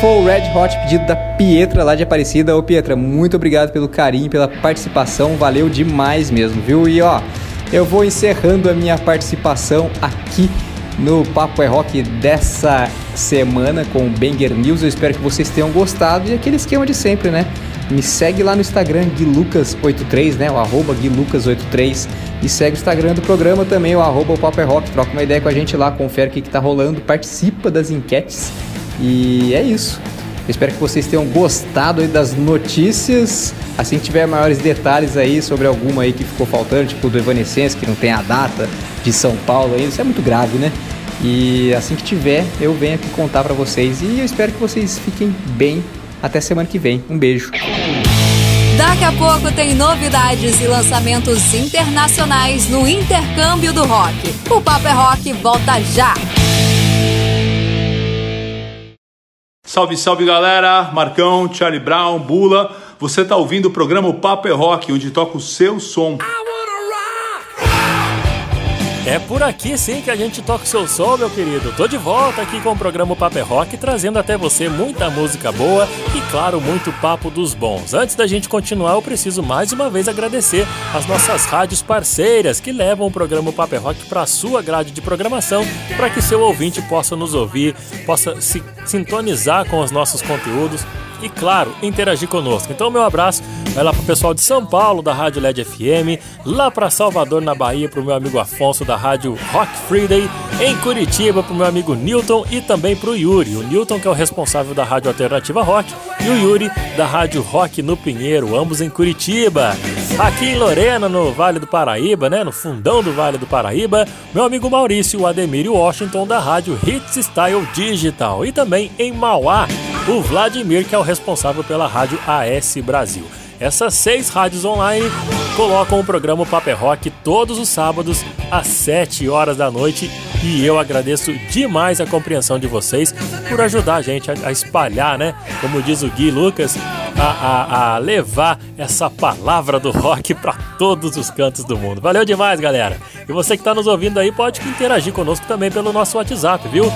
foi o Red Hot pedido da Pietra lá de Aparecida. Ô Pietra, muito obrigado pelo carinho, pela participação, valeu demais mesmo, viu? E ó, eu vou encerrando a minha participação aqui no Papo é Rock dessa semana com o Banger News. Eu espero que vocês tenham gostado e aquele esquema de sempre, né? Me segue lá no Instagram, GuiLucas83, né? O arroba GuiLucas83. E segue o Instagram do programa também, o arroba Papo é Rock. Troca uma ideia com a gente lá, confere o que, que tá rolando, participa das enquetes. E é isso. Eu espero que vocês tenham gostado das notícias. Assim que tiver maiores detalhes aí sobre alguma aí que ficou faltando, tipo do Evanescence, que não tem a data de São Paulo isso é muito grave, né? E assim que tiver, eu venho aqui contar pra vocês. E eu espero que vocês fiquem bem até semana que vem. Um beijo. Daqui a pouco tem novidades e lançamentos internacionais no intercâmbio do rock. O Papo é Rock volta já! Salve, salve galera! Marcão, Charlie Brown, Bula. Você tá ouvindo o programa O Papo é Rock, onde toca o seu som. É por aqui sim que a gente toca o seu som, meu querido. Tô de volta aqui com o programa Paper Rock, trazendo até você muita música boa e, claro, muito papo dos bons. Antes da gente continuar, eu preciso mais uma vez agradecer as nossas rádios parceiras que levam o programa Paper Rock para sua grade de programação, para que seu ouvinte possa nos ouvir, possa se sintonizar com os nossos conteúdos e, claro, interagir conosco. Então, meu abraço vai lá pro pessoal de São Paulo, da Rádio LED FM, lá para Salvador, na Bahia, pro meu amigo Afonso, da Rádio Rock Friday, em Curitiba, pro meu amigo Newton e também pro Yuri. O Newton, que é o responsável da Rádio Alternativa Rock, e o Yuri, da Rádio Rock no Pinheiro, ambos em Curitiba. Aqui em Lorena, no Vale do Paraíba, né, no fundão do Vale do Paraíba, meu amigo Maurício, Ademir Washington, da Rádio Hits Style Digital. E também em Mauá, o Vladimir, que é o responsável pela Rádio AS Brasil. Essas seis rádios online colocam o programa Paper Rock todos os sábados às 7 horas da noite e eu agradeço demais a compreensão de vocês por ajudar a gente a, espalhar, né? Como diz o Gui Lucas, a, a, a levar essa palavra do rock para todos os cantos do mundo. Valeu demais, galera! E você que está nos ouvindo aí pode interagir conosco também pelo nosso WhatsApp, viu?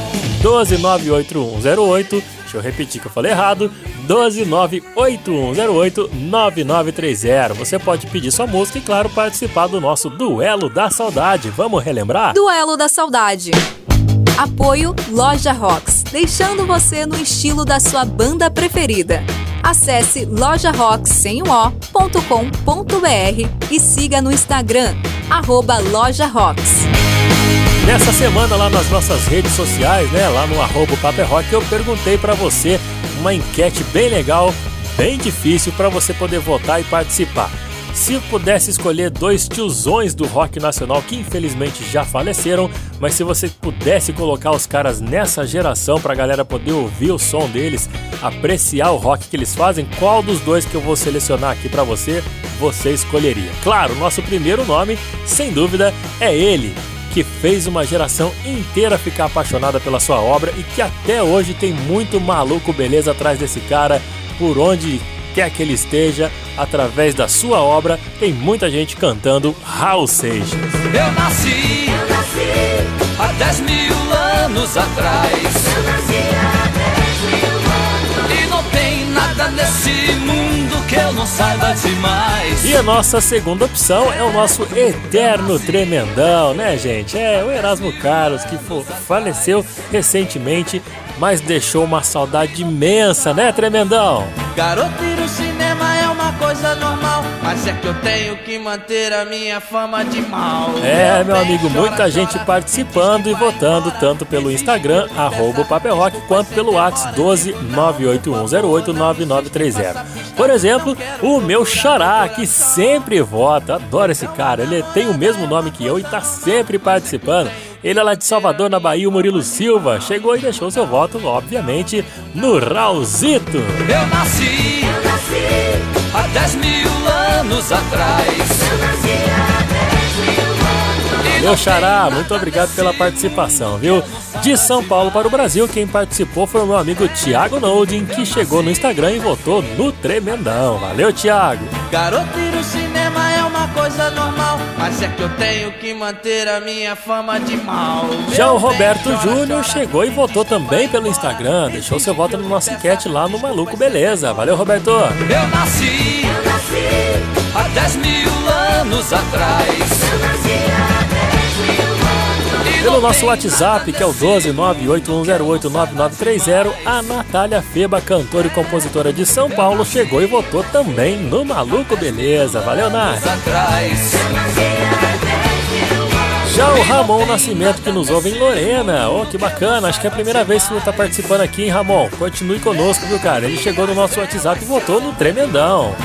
1298108 Deixa eu repetir que eu falei errado. 12981089930. Você pode pedir sua música e, claro, participar do nosso Duelo da Saudade. Vamos relembrar? Duelo da Saudade. Apoio Loja Rocks, deixando você no estilo da sua banda preferida. Acesse lojarocks.com.br e siga no Instagram, arroba Loja Rocks. Nessa semana lá nas nossas redes sociais, né, lá no arroba Paper Rock, eu perguntei para você uma enquete bem legal, bem difícil para você poder votar e participar. Se pudesse escolher dois tiozões do rock nacional que infelizmente já faleceram, mas se você pudesse colocar os caras nessa geração para a galera poder ouvir o som deles, apreciar o rock que eles fazem, qual dos dois que eu vou selecionar aqui para você, você escolheria? Claro, nosso primeiro nome, sem dúvida, é ele, que fez uma geração inteira ficar apaixonada pela sua obra e que até hoje tem muito maluco beleza atrás desse cara, por onde quer que ele esteja, através da sua obra, tem muita gente cantando Raul Seixas. Eu nasci, eu nasci há 10 mil anos atrás. Eu nasci há 10 mil anos. E não tem nada nesse mundo que eu não saiba demais. E a nossa segunda opção é o nosso eterno tremendão, né, gente? É o Erasmo Carlos, que faleceu recentemente, mas deixou uma saudade imensa, né, tremendão? Garoto ir no cinema é uma coisa normal, mas é que eu tenho que manter a minha fama de mal. É, meu amigo, muita gente participando e votando tanto pelo Instagram, arroba o Paper Rock, quanto pelo WhatsApp 12 981089930. Por exemplo, o meu xará, que sempre vota, adoro esse cara, ele tem o mesmo nome que eu e tá sempre participando. Ele é lá de Salvador, na Bahia, o Murilo Silva, chegou e deixou seu voto, obviamente, no Raulzito. Eu nasci, eu nasci há 10 mil anos atrás. Eu nasci há 10 mil anos. Meu xará, muito obrigado pela participação, viu? De São Paulo para o Brasil, quem participou foi o meu amigo Thiago Noldin, que chegou no Instagram e votou no Tremendão. Valeu, Thiago! É uma coisa normal, mas é que eu tenho que manter a minha fama de mal. Já o Roberto Júnior chegou e votou também pelo Instagram, deixou seu voto na nossa enquete lá no Maluco Beleza. Valeu, Roberto! Eu nasci, eu nasci há 10 mil anos atrás. Eu nasci há Pelo nosso WhatsApp, que é o 12981089930, a Natália Feba, cantora e compositora de São Paulo, chegou e votou também no Maluco Beleza. Valeu, Nath! Já o Ramon Nascimento que nos ouve em Lorena. Oh, que bacana. Acho que é a primeira vez que você está participando aqui, hein, Ramon? Continue conosco, viu, cara? Ele chegou no nosso WhatsApp e votou no Tremendão.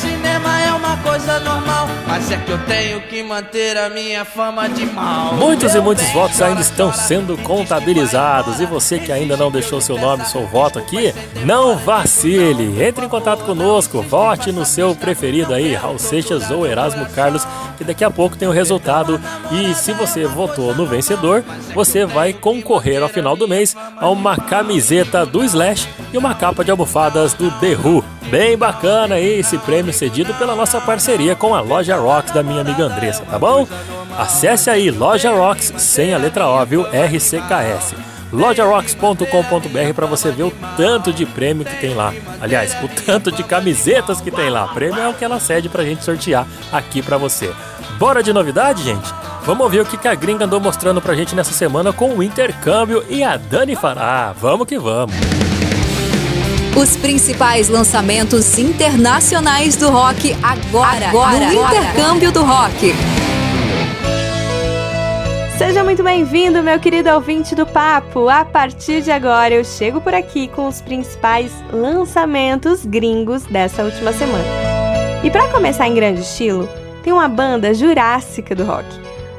Fama é uma coisa normal, mas é que eu tenho que manter a minha fama de mal. Muitos e muitos votos ainda estão sendo contabilizados. E você que ainda não deixou seu nome e seu voto aqui, não vacile. Entre em contato conosco, vote no seu preferido aí, Raul Seixas ou Erasmo Carlos, que daqui a pouco tem o resultado. E se você votou no vencedor, você vai concorrer ao final do mês a uma camiseta do Slash e uma capa de almofadas do The Who. Bem bacana aí esse prêmio cedido pela nossa parceria com a Loja Rocks da minha amiga Andressa, tá bom? Acesse aí Loja Rocks sem a letra O, viu? RCKS. lojarocks.com.br para você ver o tanto de prêmio que tem lá. Aliás, o tanto de camisetas que tem lá. Prêmio é o que ela cede pra gente sortear aqui pra você. Bora de novidade, gente? Vamos ouvir o que a gringa andou mostrando pra gente nessa semana com o intercâmbio e a Dani Fará. Vamos que vamos. Os principais lançamentos internacionais do rock agora, agora no Intercâmbio do Rock. Seja muito bem-vindo, meu querido ouvinte do Papo. A partir de agora eu chego por aqui com os principais lançamentos gringos dessa última semana. E para começar em grande estilo, tem uma banda jurássica do rock.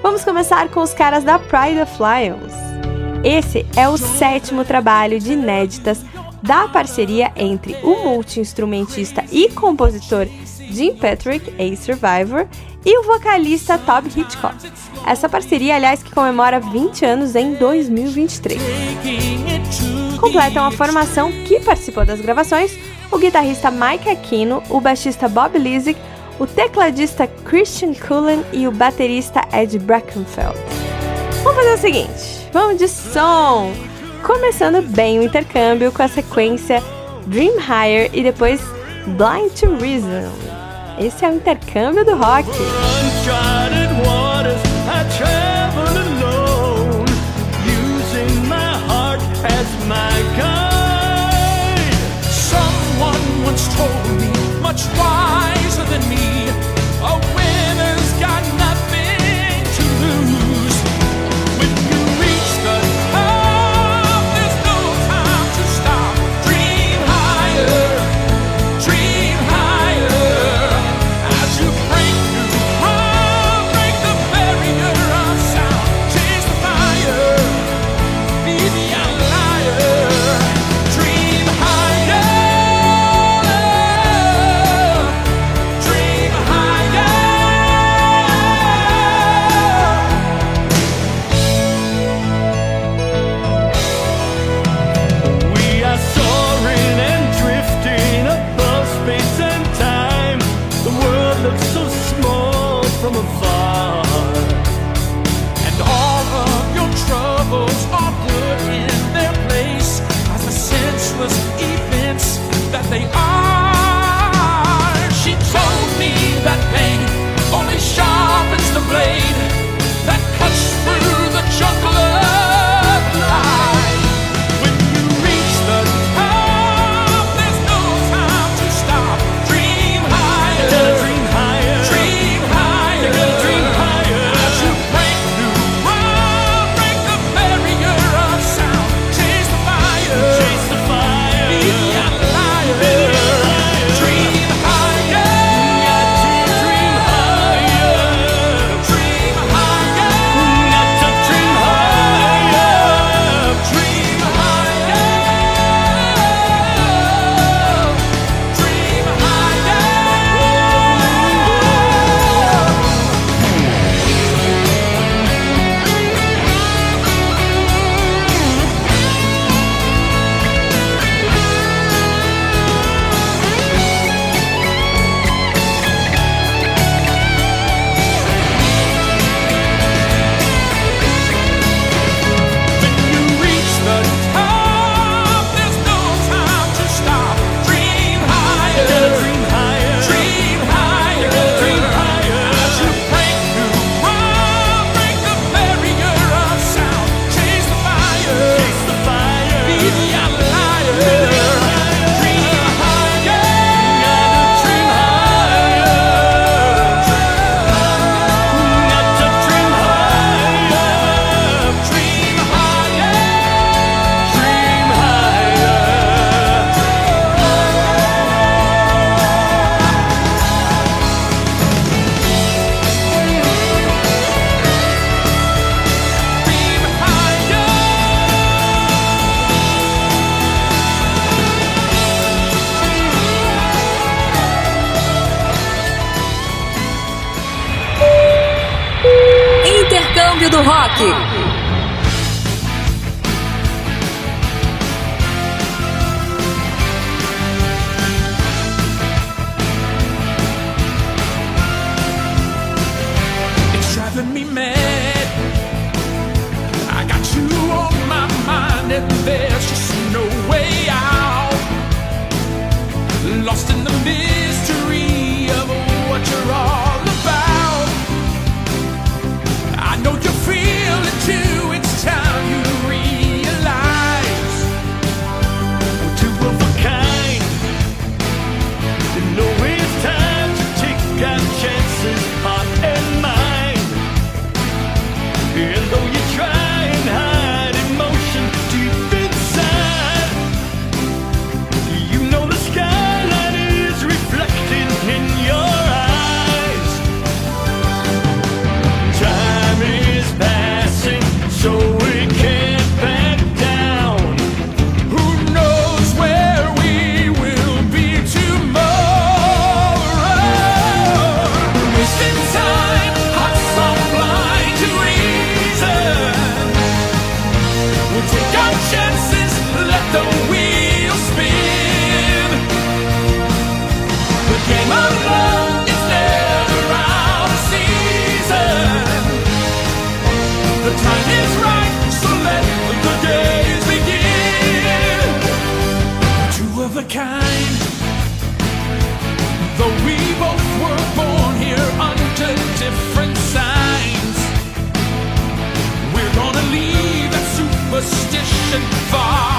Vamos começar com os caras da Pride of Lions. Esse é o sétimo trabalho de inéditas da parceria entre o multi-instrumentista e compositor Jim Patrick, ex-Survivor, e o vocalista Toby Hitchcock. Essa parceria, aliás, que comemora 20 anos em 2023. Completam a formação que participou das gravações o guitarrista Mike Aquino, o baixista Bob Lizik, o tecladista Christian Cullen e o baterista Ed Brackenfeld. Vamos fazer o seguinte, vamos de som! Começando bem o intercâmbio com a sequência Dream Higher e depois Blind to Reason. Esse é o intercâmbio do rock. Someone once told me, much wiser kind. Though we both were born here under different signs, we're gonna leave that superstition far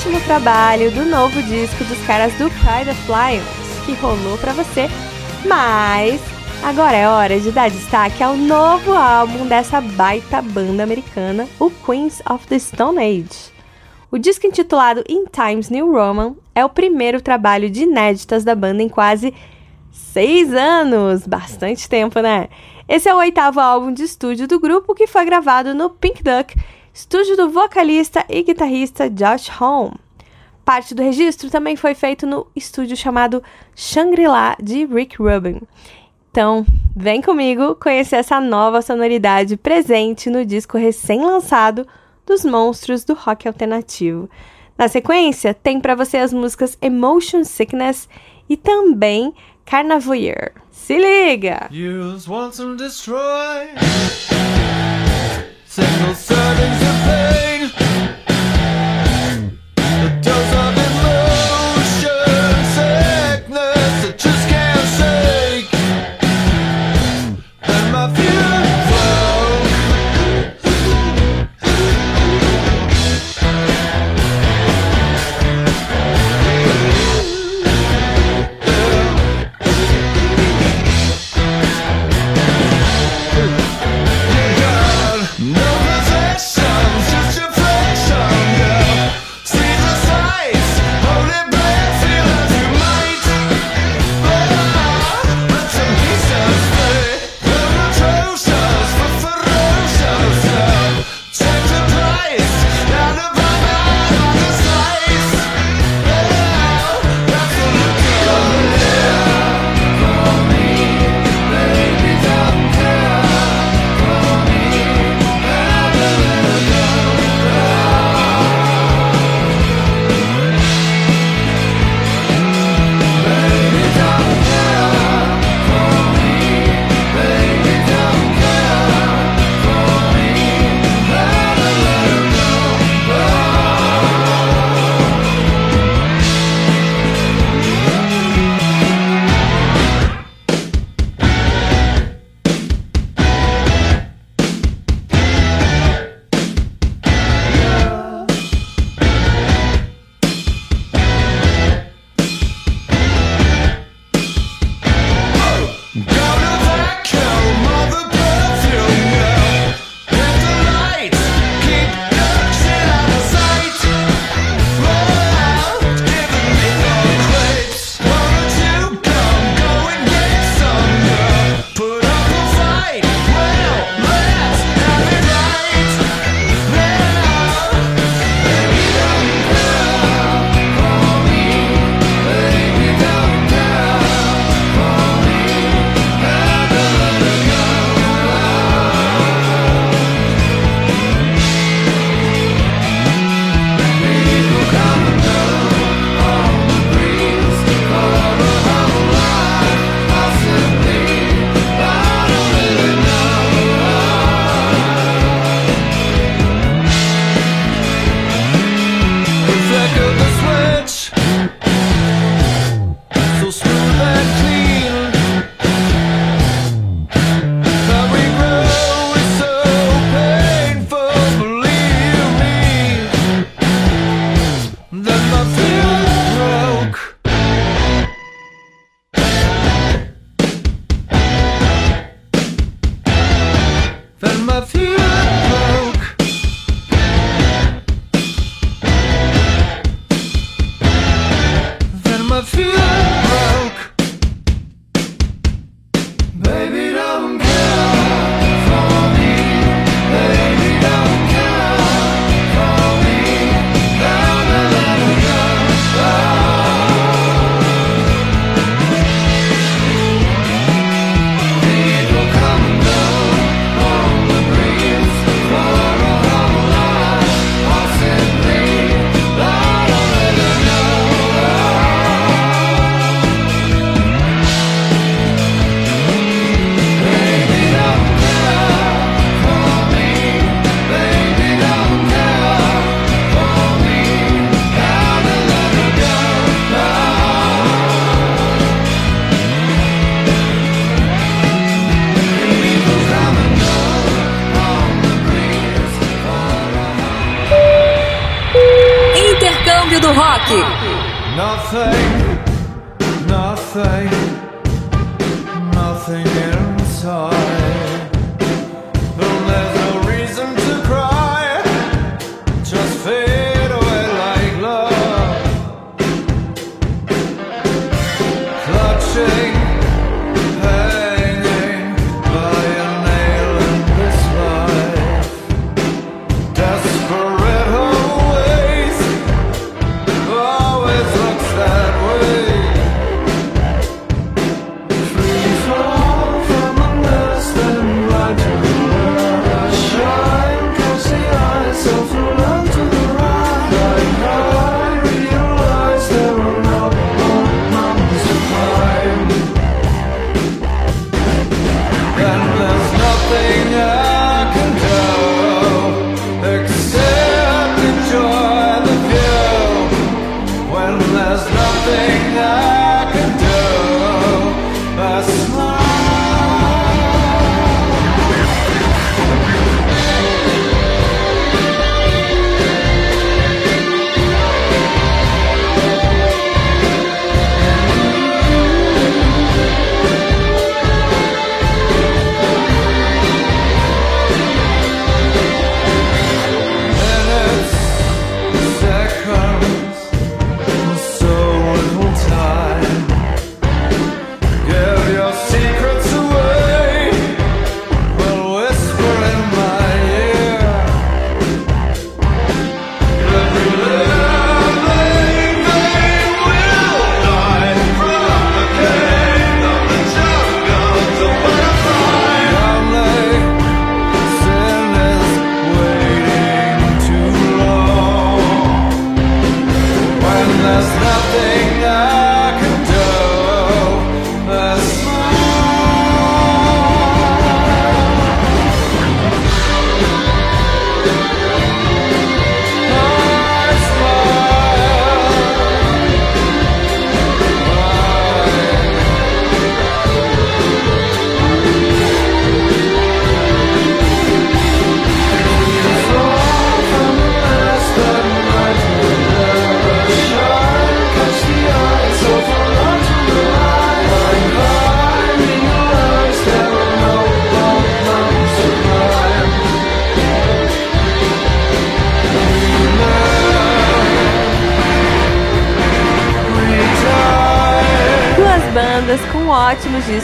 ótimo trabalho do novo disco dos caras do Pride of Lions, que rolou pra você. Mas agora é hora de dar destaque ao novo álbum dessa baita banda americana, o Queens of the Stone Age. O disco intitulado In Times New Roman é o primeiro trabalho de inéditas da banda em quase seis anos. Bastante tempo, né? Esse é o oitavo álbum de estúdio do grupo que foi gravado no Pink Duck, estúdio do vocalista e guitarrista Josh Home. Parte do registro também foi feito no estúdio chamado Shangri-La de Rick Rubin. Então, vem comigo conhecer essa nova sonoridade presente no disco recém-lançado dos monstros do rock alternativo. Na sequência, tem para você as músicas Emotion Sickness e também Carnavoyeur. Se liga! Use. Single servings of pain.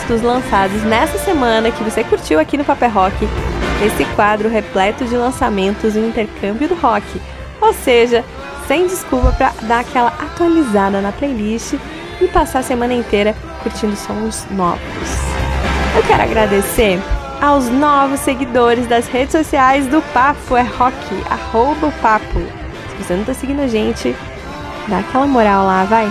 Discos lançados nessa semana que você curtiu aqui no Paper Rock, esse quadro repleto de lançamentos e intercâmbio do rock. Ou seja, sem desculpa para dar aquela atualizada na playlist e passar a semana inteira curtindo sons novos. Eu quero agradecer aos novos seguidores das redes sociais do Papo é Rock, arroba o Papo. Se você não tá seguindo a gente, dá aquela moral lá, vai.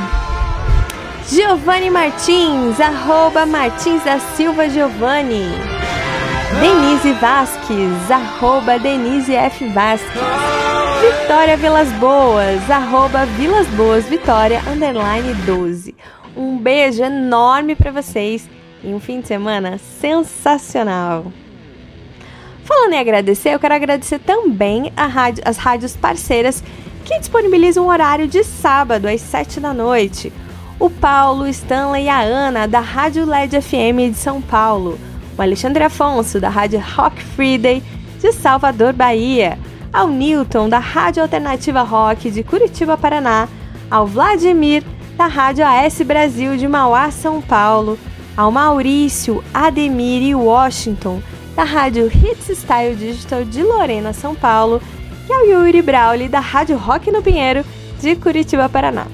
Giovanni Martins, arroba Martins da Silva Giovanni. Denise Vasques, arroba Denise F. Vasques. Vitória Vilas Boas, arroba Vilas Boas Vitória, underline 12. Um beijo enorme para vocês e um fim de semana sensacional. Falando em agradecer, eu quero agradecer também rádio, as rádios parceiras que disponibilizam um horário de sábado às 7 da noite. O Paulo, Stanley e a Ana, da Rádio LED FM de São Paulo. O Alexandre Afonso, da Rádio Rock Friday de Salvador, Bahia. Ao Newton, da Rádio Alternativa Rock de Curitiba, Paraná. Ao Vladimir, da Rádio AS Brasil de Mauá, São Paulo. Ao Maurício, Ademir e Washington, da Rádio Hits Style Digital de Lorena, São Paulo. E ao Yuri Brauli, da Rádio Rock no Pinheiro de Curitiba, Paraná.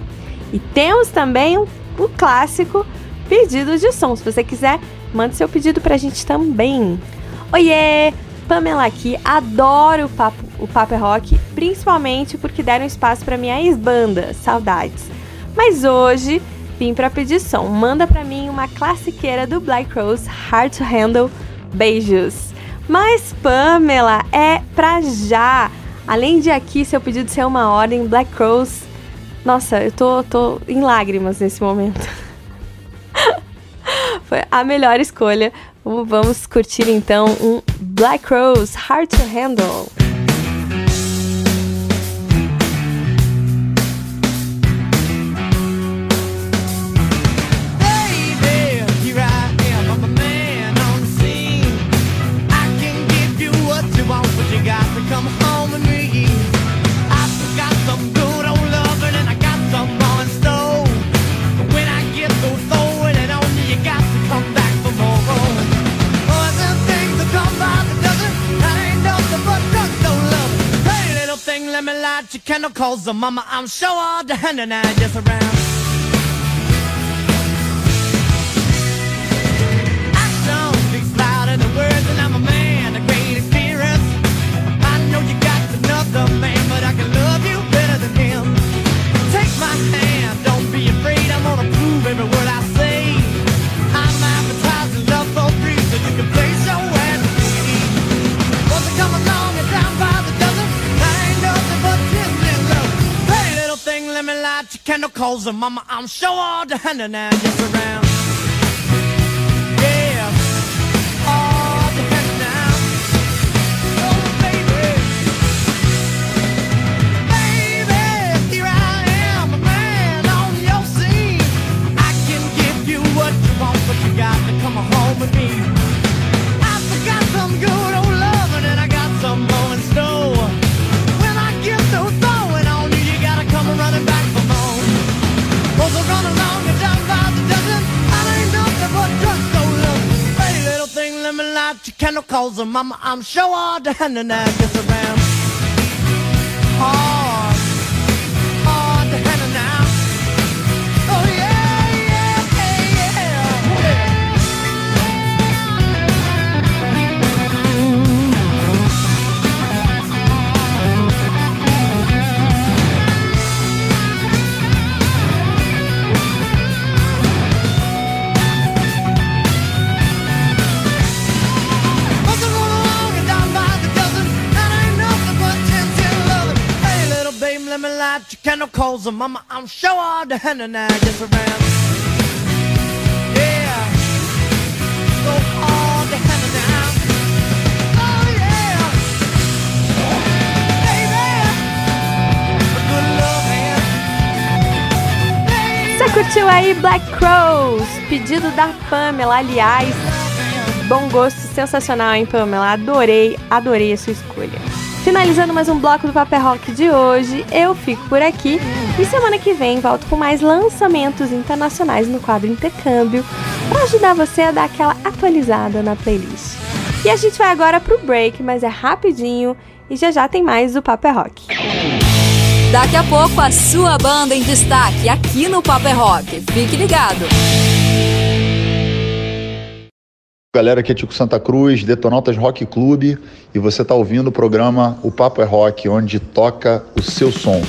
E temos também o, clássico pedido de som. Se você quiser, mande seu pedido pra gente também. Oiê! Pamela aqui, adoro o Papo, o Papo é Rock, principalmente porque deram espaço pra minha ex-banda, saudades. Mas hoje vim pra pedir som. Manda pra mim uma classiqueira do Black Rose, Hard to Handle. Beijos! Mas Pamela, é pra já! Além de aqui seu pedido ser uma ordem, Black Rose nossa, eu tô, tô em lágrimas nesse momento. Foi a melhor escolha. Vamos, curtir então um Black Rose Hard to Handle. Me light your candle, cause the mama, I'm sure all the hand and I just around. Cause mama, I'm sure all the hand and just around. Candle, cause the mama, I'm sure all the hand and I just around. The mama, I'm sure all the and I just around. Yeah. So all the hand now. Oh, yeah. Baby. A good love hand. Você curtiu aí Black Crows? Pedido da Pamela, aliás. Bom gosto, sensacional, hein, Pamela? Adorei, adorei a sua escolha. Finalizando mais um bloco do Papel Rock de hoje, eu fico por aqui. E semana que vem volto com mais lançamentos internacionais no quadro Intercâmbio para ajudar você a dar aquela atualizada na playlist. E a gente vai agora pro break, mas é rapidinho e já já tem mais do Papo é Rock. Daqui a pouco a sua banda em destaque aqui no Papo é Rock. Fique ligado. Galera, aqui é Tico Santa Cruz, Detonautas Rock Clube, e você está ouvindo o programa O Papo é Rock, onde toca o seu som.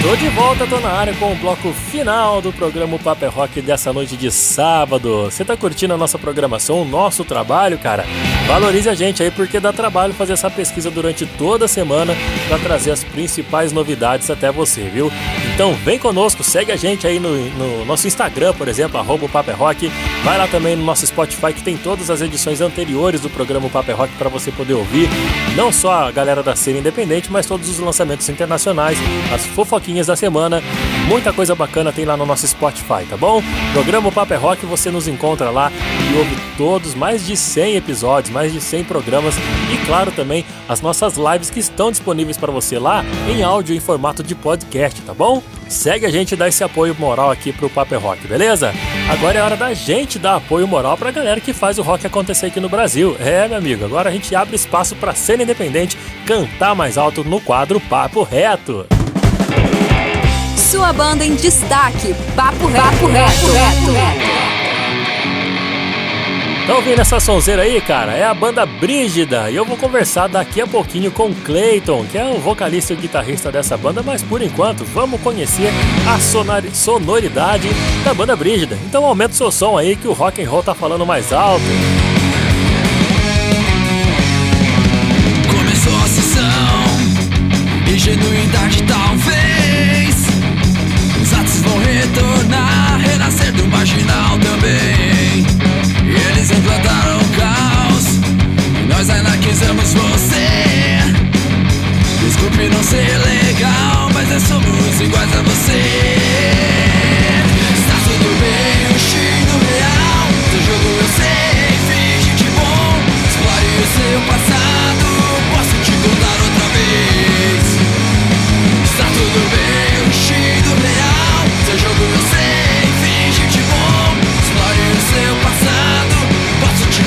Tô de volta, tô na área com o bloco final do programa Papo é Rock dessa noite de sábado. Você tá curtindo a nossa programação, o nosso trabalho, cara? Valorize a gente aí porque dá trabalho fazer essa pesquisa durante toda a semana para trazer as principais novidades até você, viu? Então vem conosco, segue a gente aí no, no nosso Instagram, por exemplo, arroba é Rock. Vai lá também no nosso Spotify que tem todas as edições anteriores do programa Papo é Rock para você poder ouvir. Não só a galera da cena independente, mas todos os lançamentos internacionais, as fofoquinhas da semana. Muita coisa bacana tem lá no nosso Spotify, tá bom? Programa Papo é Rock, você nos encontra lá e ouve todos, mais de 100 episódios, mais de 100 programas e, claro, também as nossas lives que estão disponíveis para você lá em áudio em formato de podcast, tá bom? Segue a gente e dá esse apoio moral aqui pro Papo é Rock, beleza? Agora é hora da gente dar apoio moral pra galera que faz o rock acontecer aqui no Brasil. É, meu amigo, agora a gente abre espaço pra cena independente cantar mais alto no quadro Papo Reto. Sua banda em destaque. Papo Reto. Papo Reto. Tá ouvindo essa sonzeira aí, cara? É a banda Brígida e eu vou conversar daqui a pouquinho com Clayton, que é o vocalista e o guitarrista dessa banda, mas por enquanto vamos conhecer a sonori- sonoridade da banda Brígida. Então aumenta o seu som aí que o rock and roll tá falando mais alto. Começou a sessão Ingenuidade talvez do marginal também. Eles implantaram o caos E nós anarquizamos você. Desculpe não ser legal Mas nós somos iguais a você. Está tudo bem, o Chino real Seu jogo eu sei, finge de bom Explore o seu passado Posso te contar outra vez. Está tudo bem, o Chino real Seu jogo eu sei,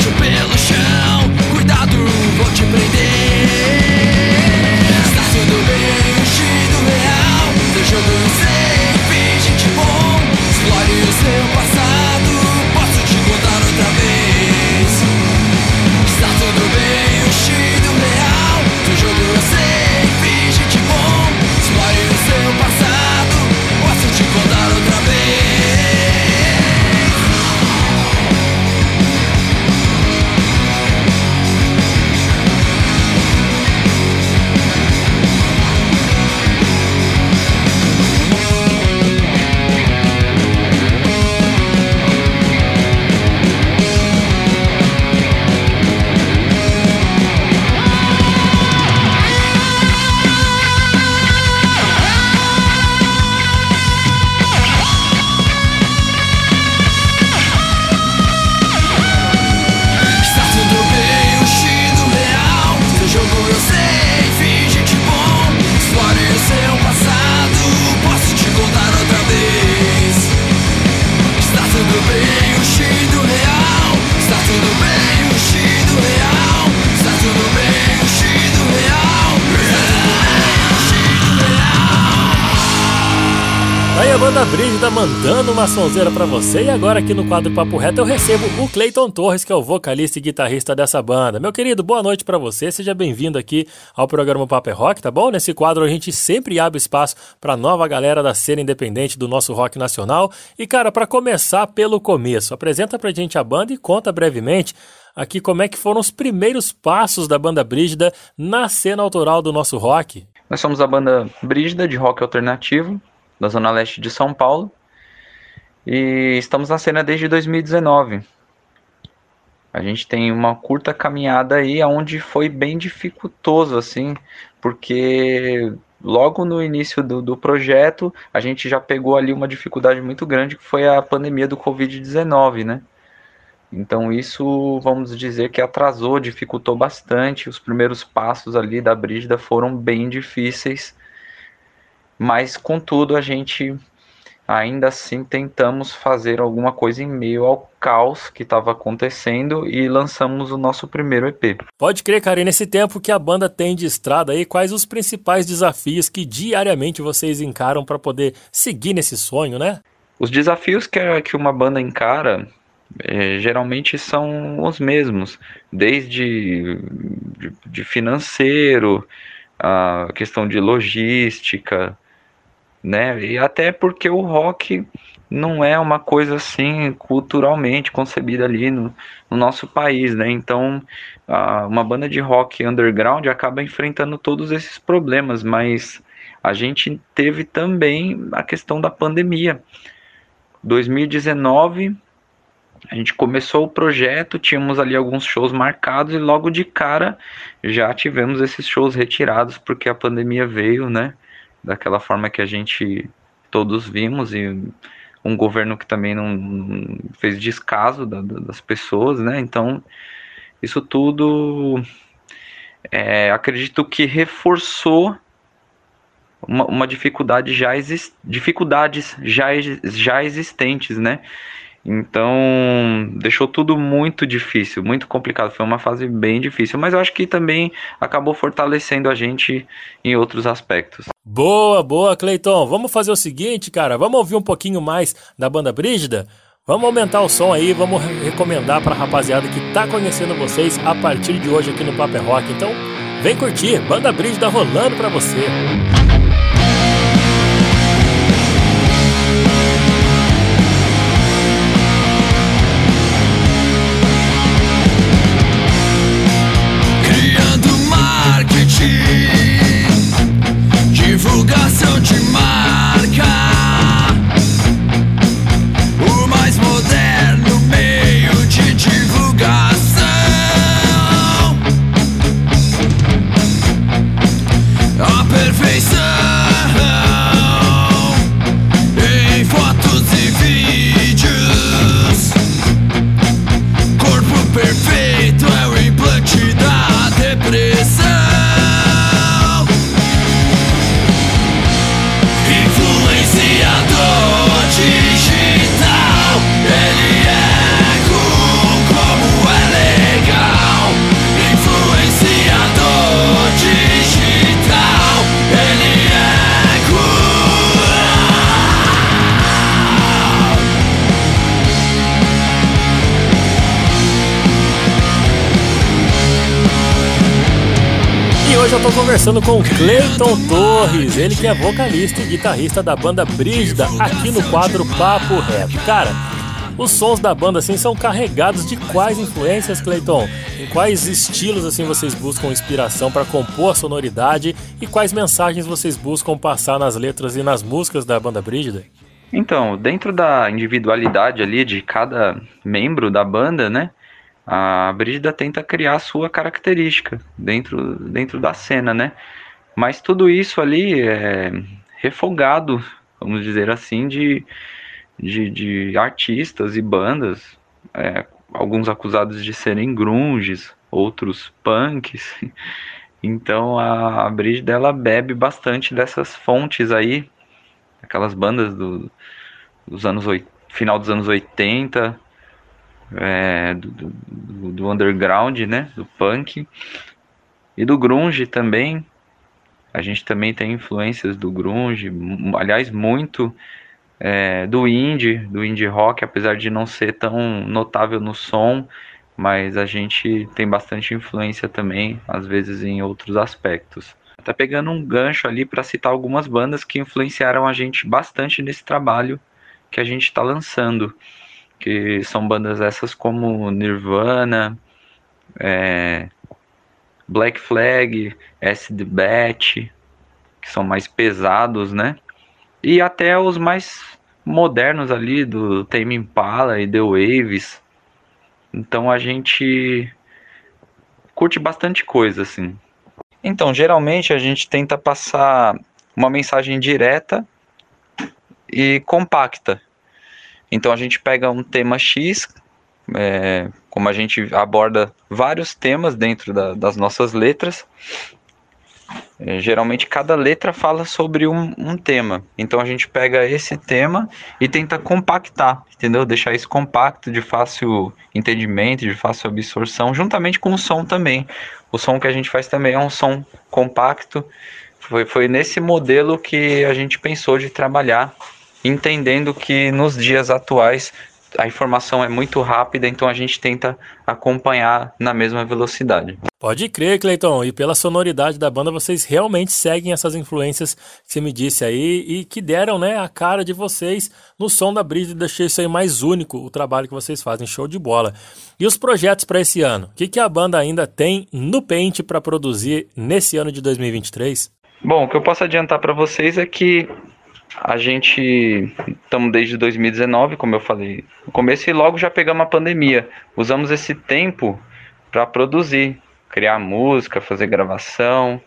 Rastejo pelo chão. Mandando uma sonzeira pra você e agora aqui no quadro Papo Reto eu recebo o Clayton Torres, que é o vocalista e guitarrista dessa banda. Meu querido, boa noite pra você, seja bem-vindo aqui ao programa Papo é Rock, tá bom? Nesse quadro a gente sempre abre espaço pra nova galera da cena independente do nosso rock nacional. E cara, pra começar pelo começo, apresenta pra gente a banda e conta brevemente aqui como é que foram os primeiros passos da banda Brígida na cena autoral do nosso rock. Nós somos a banda Brígida de rock alternativo, da Zona Leste de São Paulo. E estamos na cena desde 2019. A gente tem uma curta caminhada aí, onde foi bem dificultoso, assim, porque logo no início do, do projeto a gente já pegou ali uma dificuldade muito grande, que foi a pandemia do Covid-19, né? Então isso, vamos dizer que atrasou, dificultou bastante. Os primeiros passos ali da Brígida foram bem difíceis, mas contudo a gente ainda assim tentamos fazer alguma coisa em meio ao caos que estava acontecendo e lançamos o nosso primeiro EP. Pode crer, cara, e nesse tempo que a banda tem de estrada aí, quais os principais desafios que diariamente vocês encaram para poder seguir nesse sonho, né? Os desafios que, a- que uma banda encara eh, geralmente são os mesmos, desde de, de financeiro, a questão de logística, né? E até porque o rock não é uma coisa assim culturalmente concebida ali no, no nosso país, né? Então, a- uma banda de rock underground acaba enfrentando todos esses problemas, mas a gente teve também a questão da pandemia. 2019 a gente começou o projeto, tínhamos ali alguns shows marcados e logo de cara já tivemos esses shows retirados porque a pandemia veio, né? Daquela forma que a gente todos vimos e um governo que também não, não fez descaso da- da- das pessoas, né? Então isso tudo é, acredito que reforçou uma, uma dificuldade já exis, dificuldades já, já existentes, né? Então, deixou tudo muito difícil, muito complicado. Foi uma fase bem difícil, mas eu acho que também acabou fortalecendo a gente em outros aspectos. Boa, boa, Cleiton. Vamos fazer o seguinte, cara. Vamos ouvir um pouquinho mais da banda Brígida? Vamos aumentar o som aí, vamos re- recomendar pra rapaziada que tá conhecendo vocês a partir de hoje aqui no Paper Rock. Então, vem curtir, Banda Brígida rolando pra você. Criando conversando com Cleiton Torres, ele que é vocalista e guitarrista da banda Brígida, aqui no quadro Papo Reto. Cara, os sons da banda assim são carregados de quais influências, Cleiton? Em quais estilos assim vocês buscam inspiração para compor a sonoridade e quais mensagens vocês buscam passar nas letras e nas músicas da banda Brígida? Então, dentro da individualidade ali de cada membro da banda, né? A Brígida tenta criar sua característica dentro, dentro da cena, né? Mas tudo isso ali é refogado, vamos dizer assim, de, de, de artistas e bandas, é, alguns acusados de serem grunges, outros punks. Então a, a Brígida ela bebe bastante dessas fontes aí, aquelas bandas do, dos anos final dos anos 80, é, do, do- do- underground, né, do punk e do grunge também. A gente também tem influências do grunge, aliás, muito é, do indie, do indie rock, apesar de não ser tão notável no som, mas a gente tem bastante influência também, às vezes em outros aspectos. Até pegando um gancho ali para citar algumas bandas que influenciaram a gente bastante nesse trabalho que a gente está lançando, que são bandas essas como Nirvana, é, Black Flag, Acid Bat, que são mais pesados, né? E até os mais modernos ali do Tame Impala e The Waves. Então a gente curte bastante coisa assim. Então, geralmente a gente tenta passar uma mensagem direta e compacta. Então a gente pega um tema X, é, como a gente aborda vários temas dentro da- das nossas letras. é, geralmente cada letra fala sobre um, um tema. Então a gente pega esse tema e tenta compactar, entendeu? Deixar isso compacto, de fácil entendimento, de fácil absorção, juntamente com o som também. O som que a gente faz também é um som compacto. Foi, foi nesse modelo que a gente pensou de trabalhar, entendendo que nos dias atuais a informação é muito rápida, então a gente tenta acompanhar na mesma velocidade. Pode crer, Cleiton. E pela sonoridade da banda, vocês realmente seguem essas influências que você me disse aí e que deram, né, a cara de vocês no som da Brisa e deixou isso aí mais único, o trabalho que vocês fazem. Show de bola. E os projetos para esse ano? O que, que a banda ainda tem no pente para produzir nesse ano de 2023? Bom, o que eu posso adiantar para vocês é que a gente estamos desde 2019, como eu falei no começo, e logo já pegamos a pandemia. Usamos esse tempo para produzir, criar música, fazer gravação.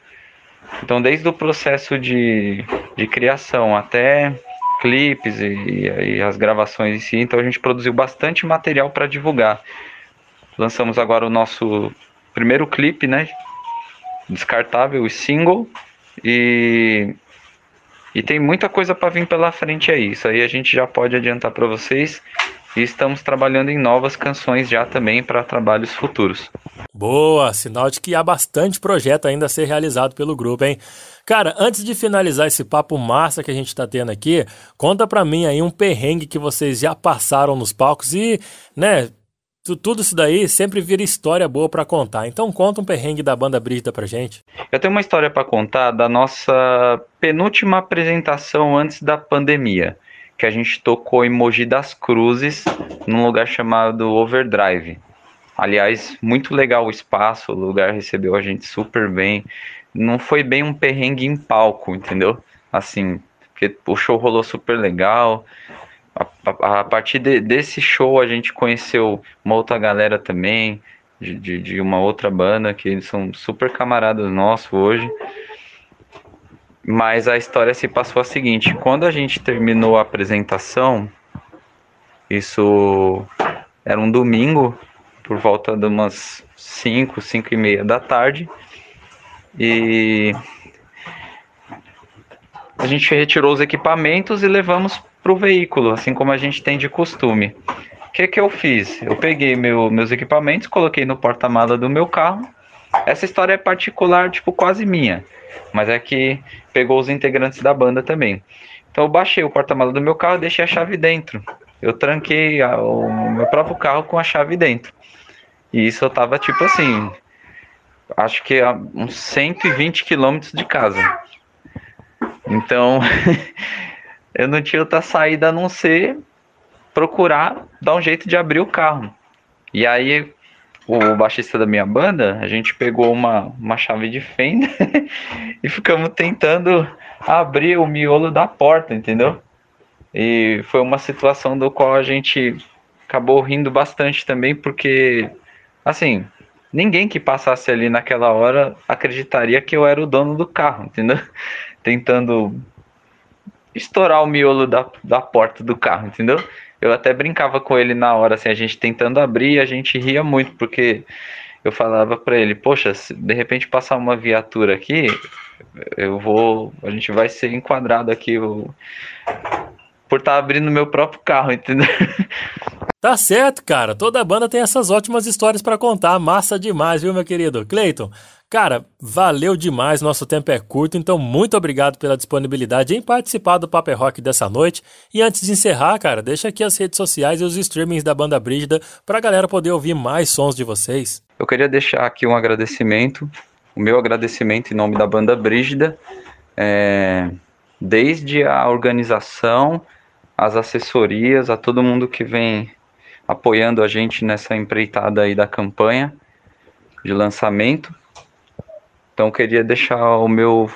Então, desde o processo de, de criação até clipes e, e as gravações em si, então a gente produziu bastante material para divulgar. Lançamos agora o nosso primeiro clipe, né? Descartável e single. E e tem muita coisa para vir pela frente aí. Isso aí a gente já pode adiantar para vocês. E estamos trabalhando em novas canções já também para trabalhos futuros. Boa, sinal de que há bastante projeto ainda a ser realizado pelo grupo, hein? Cara, antes de finalizar esse papo massa que a gente tá tendo aqui, conta pra mim aí um perrengue que vocês já passaram nos palcos e, né, tudo isso daí sempre vira história boa pra contar. Então conta um perrengue da banda Brígida pra gente. Eu tenho uma história para contar da nossa penúltima apresentação antes da pandemia, que a gente tocou em Mogi das Cruzes, num lugar chamado Overdrive. Aliás, muito legal o espaço, o lugar recebeu a gente super bem. Não foi bem um perrengue em palco, entendeu? Assim, porque o show rolou super legal. A, a- a partir de- desse show a gente conheceu uma outra galera também, de, de, de uma outra banda, que eles são super camaradas nossos hoje. Mas a história se passou a seguinte: quando a gente terminou a apresentação, isso era um domingo, por volta de umas 5, 5 e meia da tarde, e a gente retirou os equipamentos e levamos para o veículo, assim como a gente tem de costume. O que, que eu fiz? Eu peguei meu- meus equipamentos, coloquei no porta-mala do meu carro. Essa história é particular, tipo, quase minha, mas é que pegou os integrantes da banda também. Então eu baixei o porta-mala do meu carro deixei a chave dentro. Eu tranquei a- o meu próprio carro com a chave dentro. E isso eu tava tipo assim, acho que a uns 120 quilômetros de casa. Então, eu não tinha outra saída a não ser procurar dar um jeito de abrir o carro. E aí, o baixista da minha banda, a gente pegou uma, uma chave de fenda e ficamos tentando abrir o miolo da porta, entendeu? E foi uma situação do qual a gente acabou rindo bastante também, porque, assim, ninguém que passasse ali naquela hora acreditaria que eu era o dono do carro, entendeu? Tentando estourar o miolo da, da porta do carro, entendeu? Eu até brincava com ele na hora, assim, a gente tentando abrir, a gente ria muito, porque eu falava pra ele, poxa, se de repente passar uma viatura aqui, eu vou, a gente vai ser enquadrado aqui o- por estar abrindo meu próprio carro, entendeu? Tá certo, cara. Toda banda tem essas ótimas histórias pra contar. Massa demais, viu, meu querido? Cleiton, cara, valeu demais. Nosso tempo é curto, então muito obrigado pela disponibilidade em participar do Paper Rock dessa noite. E antes de encerrar, cara, deixa aqui as redes sociais e os streamings da banda Brígida pra galera poder ouvir mais sons de vocês. Eu queria deixar aqui um agradecimento, o meu agradecimento em nome da banda Brígida, é, desde a organização, as assessorias, a todo mundo que vem apoiando a gente nessa empreitada aí da campanha de lançamento. Então queria deixar o meu,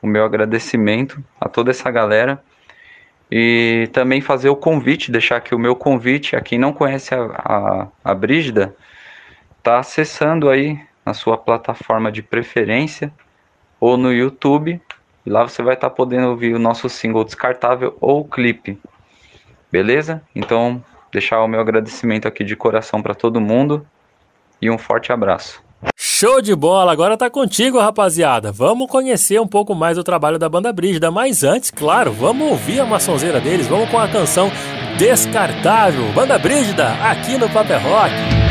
o meu agradecimento a toda essa galera e também fazer o convite, deixar aqui o meu convite a quem não conhece a, a, a Brígida, tá acessando aí na sua plataforma de preferência ou no YouTube e lá você vai estar podendo ouvir o nosso single descartável ou clipe. Beleza? Então, deixar o meu agradecimento aqui de coração para todo mundo e um forte abraço. Show de bola! Agora tá contigo, rapaziada. Vamos conhecer um pouco mais do trabalho da banda Brígida, mas antes, claro, vamos ouvir a maçonzeira deles. Vamos com a canção Descartável. Banda Brígida, aqui no Paper Rock.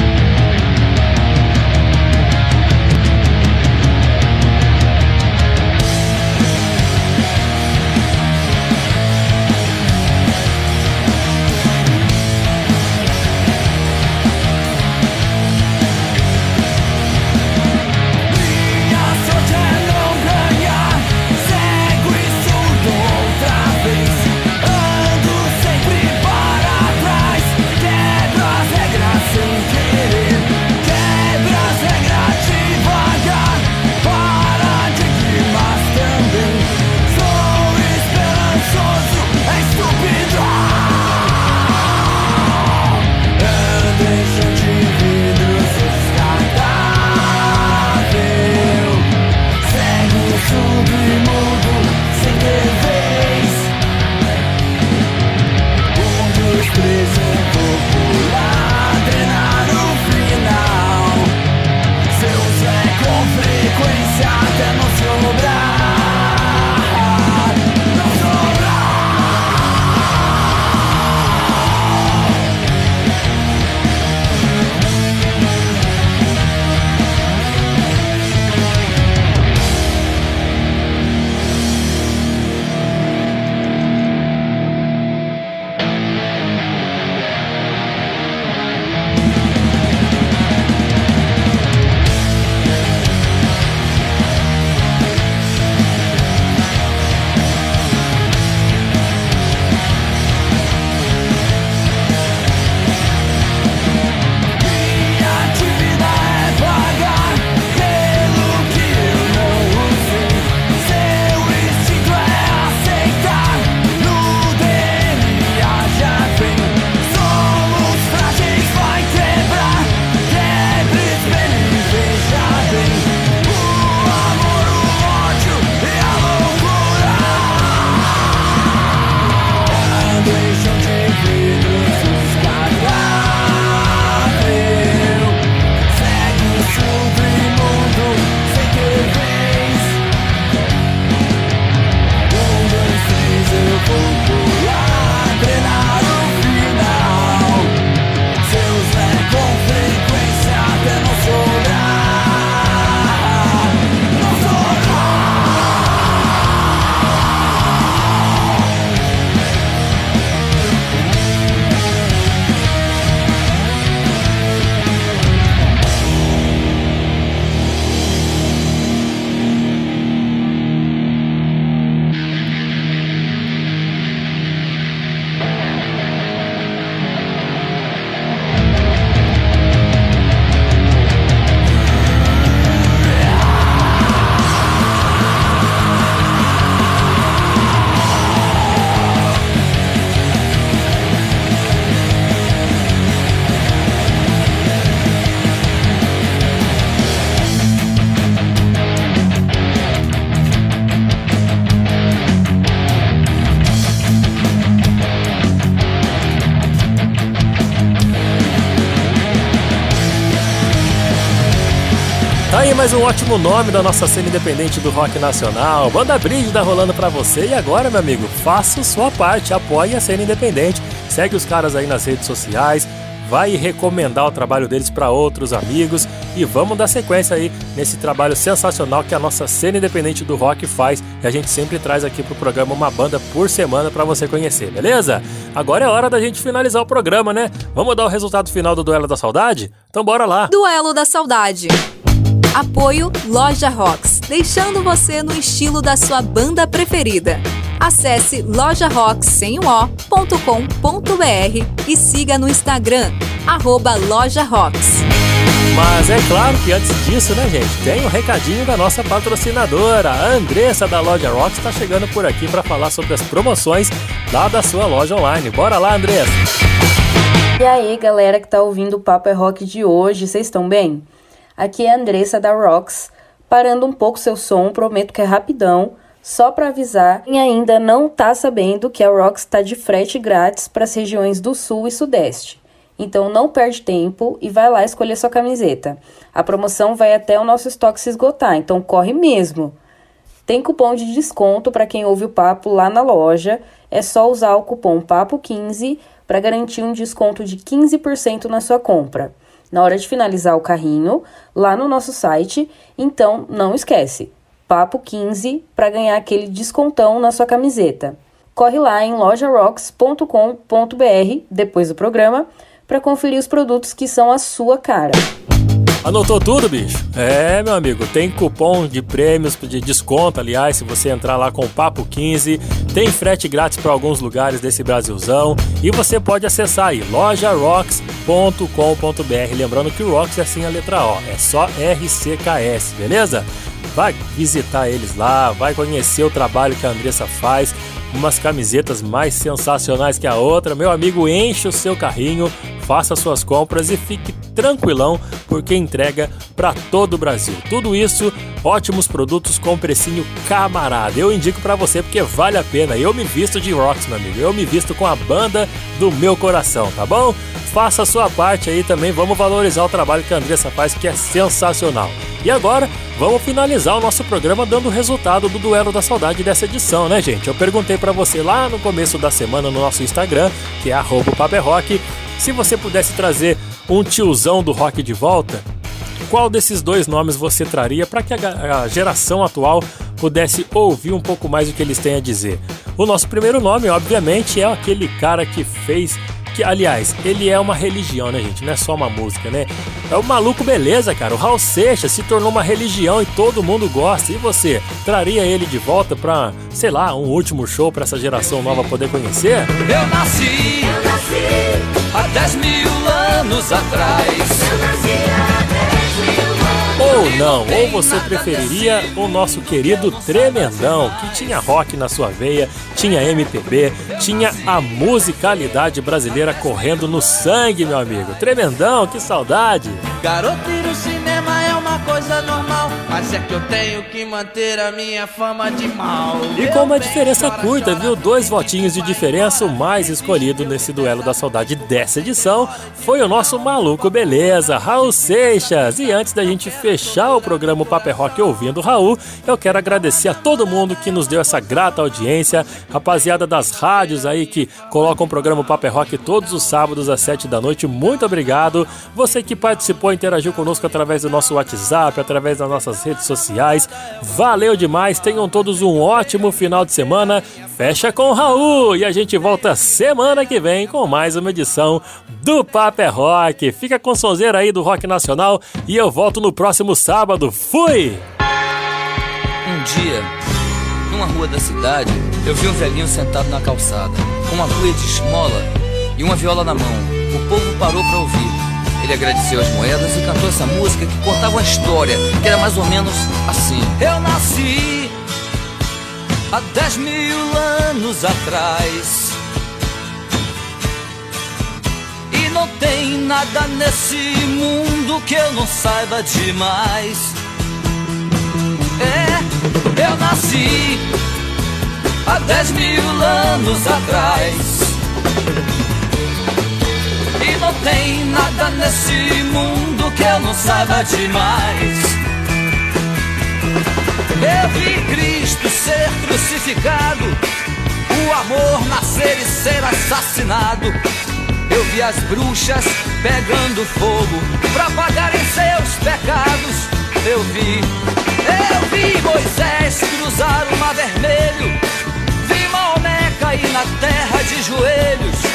Mais um ótimo nome da nossa cena independente do rock nacional. Banda Brígida rolando pra você. E agora, meu amigo, faça sua parte, apoie a cena independente. Segue os caras aí nas redes sociais. Vai recomendar o trabalho deles pra outros amigos e vamos dar sequência aí nesse trabalho sensacional que a nossa cena independente do rock faz e a gente sempre traz aqui pro programa uma banda por semana pra você conhecer, beleza? Agora é hora da gente finalizar o programa, né? Vamos dar o resultado final do Duelo da Saudade? Então bora lá! Duelo da Saudade. Apoio Loja Rocks, deixando você no estilo da sua banda preferida. Acesse lojarocks.com.br e siga no Instagram, arroba Loja Rocks. Mas é claro que antes disso, né, gente, tem um recadinho da nossa patrocinadora, a Andressa da loja Rocks, está chegando por aqui para falar sobre as promoções lá da sua loja online. Bora lá, Andressa! E aí, galera que tá ouvindo o Papo é Rock de hoje, vocês estão bem? Aqui é a Andressa da Rocks, parando um pouco seu som, prometo que é rapidão, só para avisar quem ainda não tá sabendo que a Rocks está de frete grátis para as regiões do Sul e Sudeste. Então não perde tempo e vai lá escolher sua camiseta. A promoção vai até o nosso estoque se esgotar, então corre mesmo. Tem cupom de desconto para quem ouve o papo lá na loja. É só usar o cupom PAPO15 para garantir um desconto de 15% na sua compra. Na hora de finalizar o carrinho, lá no nosso site, então não esquece. Papo15 para ganhar aquele descontão na sua camiseta. Corre lá em lojarocks.com.br depois do programa para conferir os produtos que são a sua cara. Anotou tudo, bicho? É, meu amigo, tem cupom de prêmios, de desconto, aliás, se você entrar lá com o Papo 15, tem frete grátis para alguns lugares desse Brasilzão e você pode acessar aí lojarocks.com.br, lembrando que o Rocks é assim a letra O, é só RCKS, beleza? Vai visitar eles lá, vai conhecer o trabalho que a Andressa faz, umas camisetas mais sensacionais que a outra. Meu amigo, enche o seu carrinho, faça suas compras e fique tranquilão, porque entrega para todo o Brasil. Tudo isso, ótimos produtos com precinho camarada. Eu indico para você porque vale a pena. Eu me visto de Rocks, meu amigo. Eu me visto com a banda do meu coração, tá bom? Faça a sua parte aí também. Vamos valorizar o trabalho que a Andressa faz, que é sensacional. E agora, vamos finalizar o nosso programa dando o resultado do Duelo da Saudade dessa edição, né, gente? Eu perguntei para você lá no começo da semana no nosso Instagram, que é arroba Rock, se você pudesse trazer um tiozão do rock de volta, qual desses dois nomes você traria para que a geração atual pudesse ouvir um pouco mais o que eles têm a dizer? O nosso primeiro nome, obviamente, é aquele cara que fez que, aliás, ele é uma religião, né, gente? Não é só uma música, né? É o maluco beleza, cara. O Raul Seixas se tornou uma religião e todo mundo gosta. E você, traria ele de volta pra, sei lá, um último show pra essa geração nova poder conhecer? Eu nasci, eu nasci há 10 mil anos atrás. Eu nasci Ou não, ou você preferiria o nosso querido Tremendão, que tinha rock na sua veia, tinha MPB, tinha a musicalidade brasileira correndo no sangue, meu amigo. Tremendão, que saudade! Garoto ir no cinema é uma coisa normal, mas é que eu tenho que manter a minha fama de mal. E com uma diferença curta, viu? Dois votinhos de diferença, o mais escolhido nesse duelo da saudade dessa edição foi o nosso maluco beleza, Raul Seixas. E antes da gente fechar o programa Paper Rock ouvindo Raul, eu quero agradecer a todo mundo que nos deu essa grata audiência, rapaziada das rádios aí que colocam o programa Paper Rock todos os sábados às 7 da noite, muito obrigado. Você que participou, interagiu conosco através do nosso WhatsApp, através das nossas redes sociais, valeu demais. Tenham todos um ótimo final de semana. Fecha com o Raul e a gente volta semana que vem com mais uma edição do Paper Rock. Fica com o sonzeiro aí do Rock Nacional e eu volto no próximo sábado. Fui! Um dia, numa rua da cidade, eu vi um velhinho sentado na calçada, com uma cuia de esmola e uma viola na mão. O povo parou para ouvir. Ele agradeceu as moedas e cantou essa música que contava uma história, que era mais ou menos assim. Eu nasci há 10 mil anos atrás. E não tem nada nesse mundo que eu não saiba demais. É, eu nasci há 10 mil anos atrás. Não tem nada nesse mundo que eu não saiba demais. Eu vi Cristo ser crucificado, o amor nascer e ser assassinado. Eu vi as bruxas pegando fogo pra pagarem seus pecados. Eu vi, eu vi Moisés cruzar o mar vermelho, vi Maomé cair na terra de joelhos.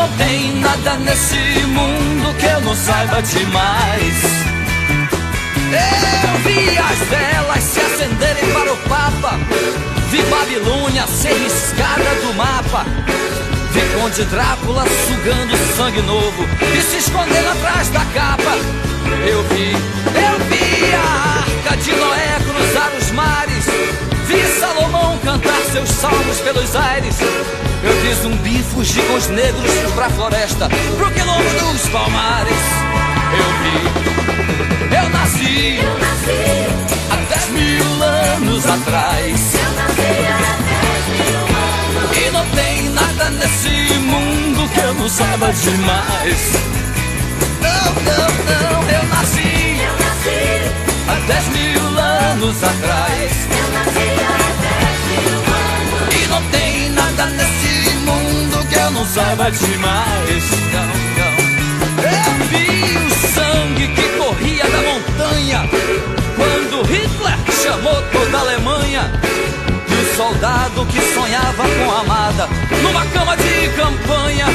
não tem nada nesse mundo que eu não saiba demais. Eu vi as velas se acenderem para o Papa. Vi Babilônia ser riscada do mapa. Vi Conde Drácula sugando sangue novo e se escondendo atrás da capa. Eu vi, eu vi a arca de Noé cruzar os mares. Vi Salomão cantar seus salmos pelos aires. Eu vi zumbi fugir com os negros pra floresta, pro quilombo dos palmares. Eu vi, eu nasci, há dez mil anos atrás. E não tem nada nesse mundo que eu não saiba demais. Não, não, não, eu nasci, há dez mil anos atrás. E não tem nada nesse mundo que eu não saiba demais. Não, não. Eu vi o sangue que corria da montanha quando Hitler chamou toda a Alemanha. E o soldado que sonhava com a amada numa cama de campanha.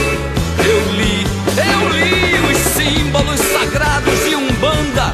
Eu li, eu li os símbolos sagrados de Umbanda.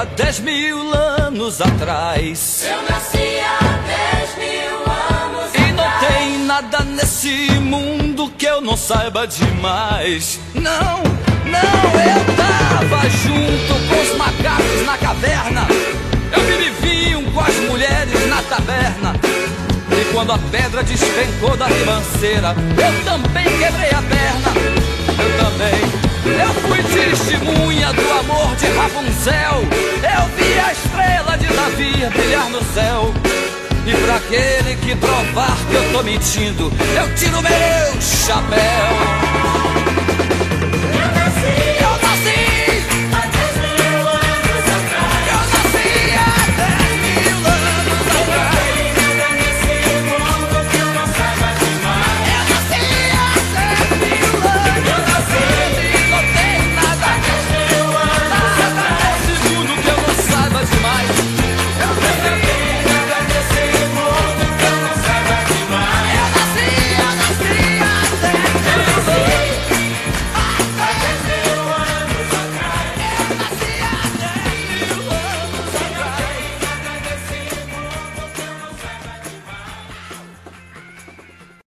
há dez mil anos atrás. Eu nasci há dez mil anos E não tem nada nesse mundo que eu não saiba demais. Não, não, eu tava junto com os macacos na caverna. Eu vinho com as mulheres na taberna. E quando a pedra despencou da ribanceira, eu também quebrei a perna. Eu também. Eu fui testemunha do amor de Rapunzel. Eu vi a estrela de Davi brilhar no céu. E pra aquele que provar que eu tô mentindo, eu tiro meu chapéu.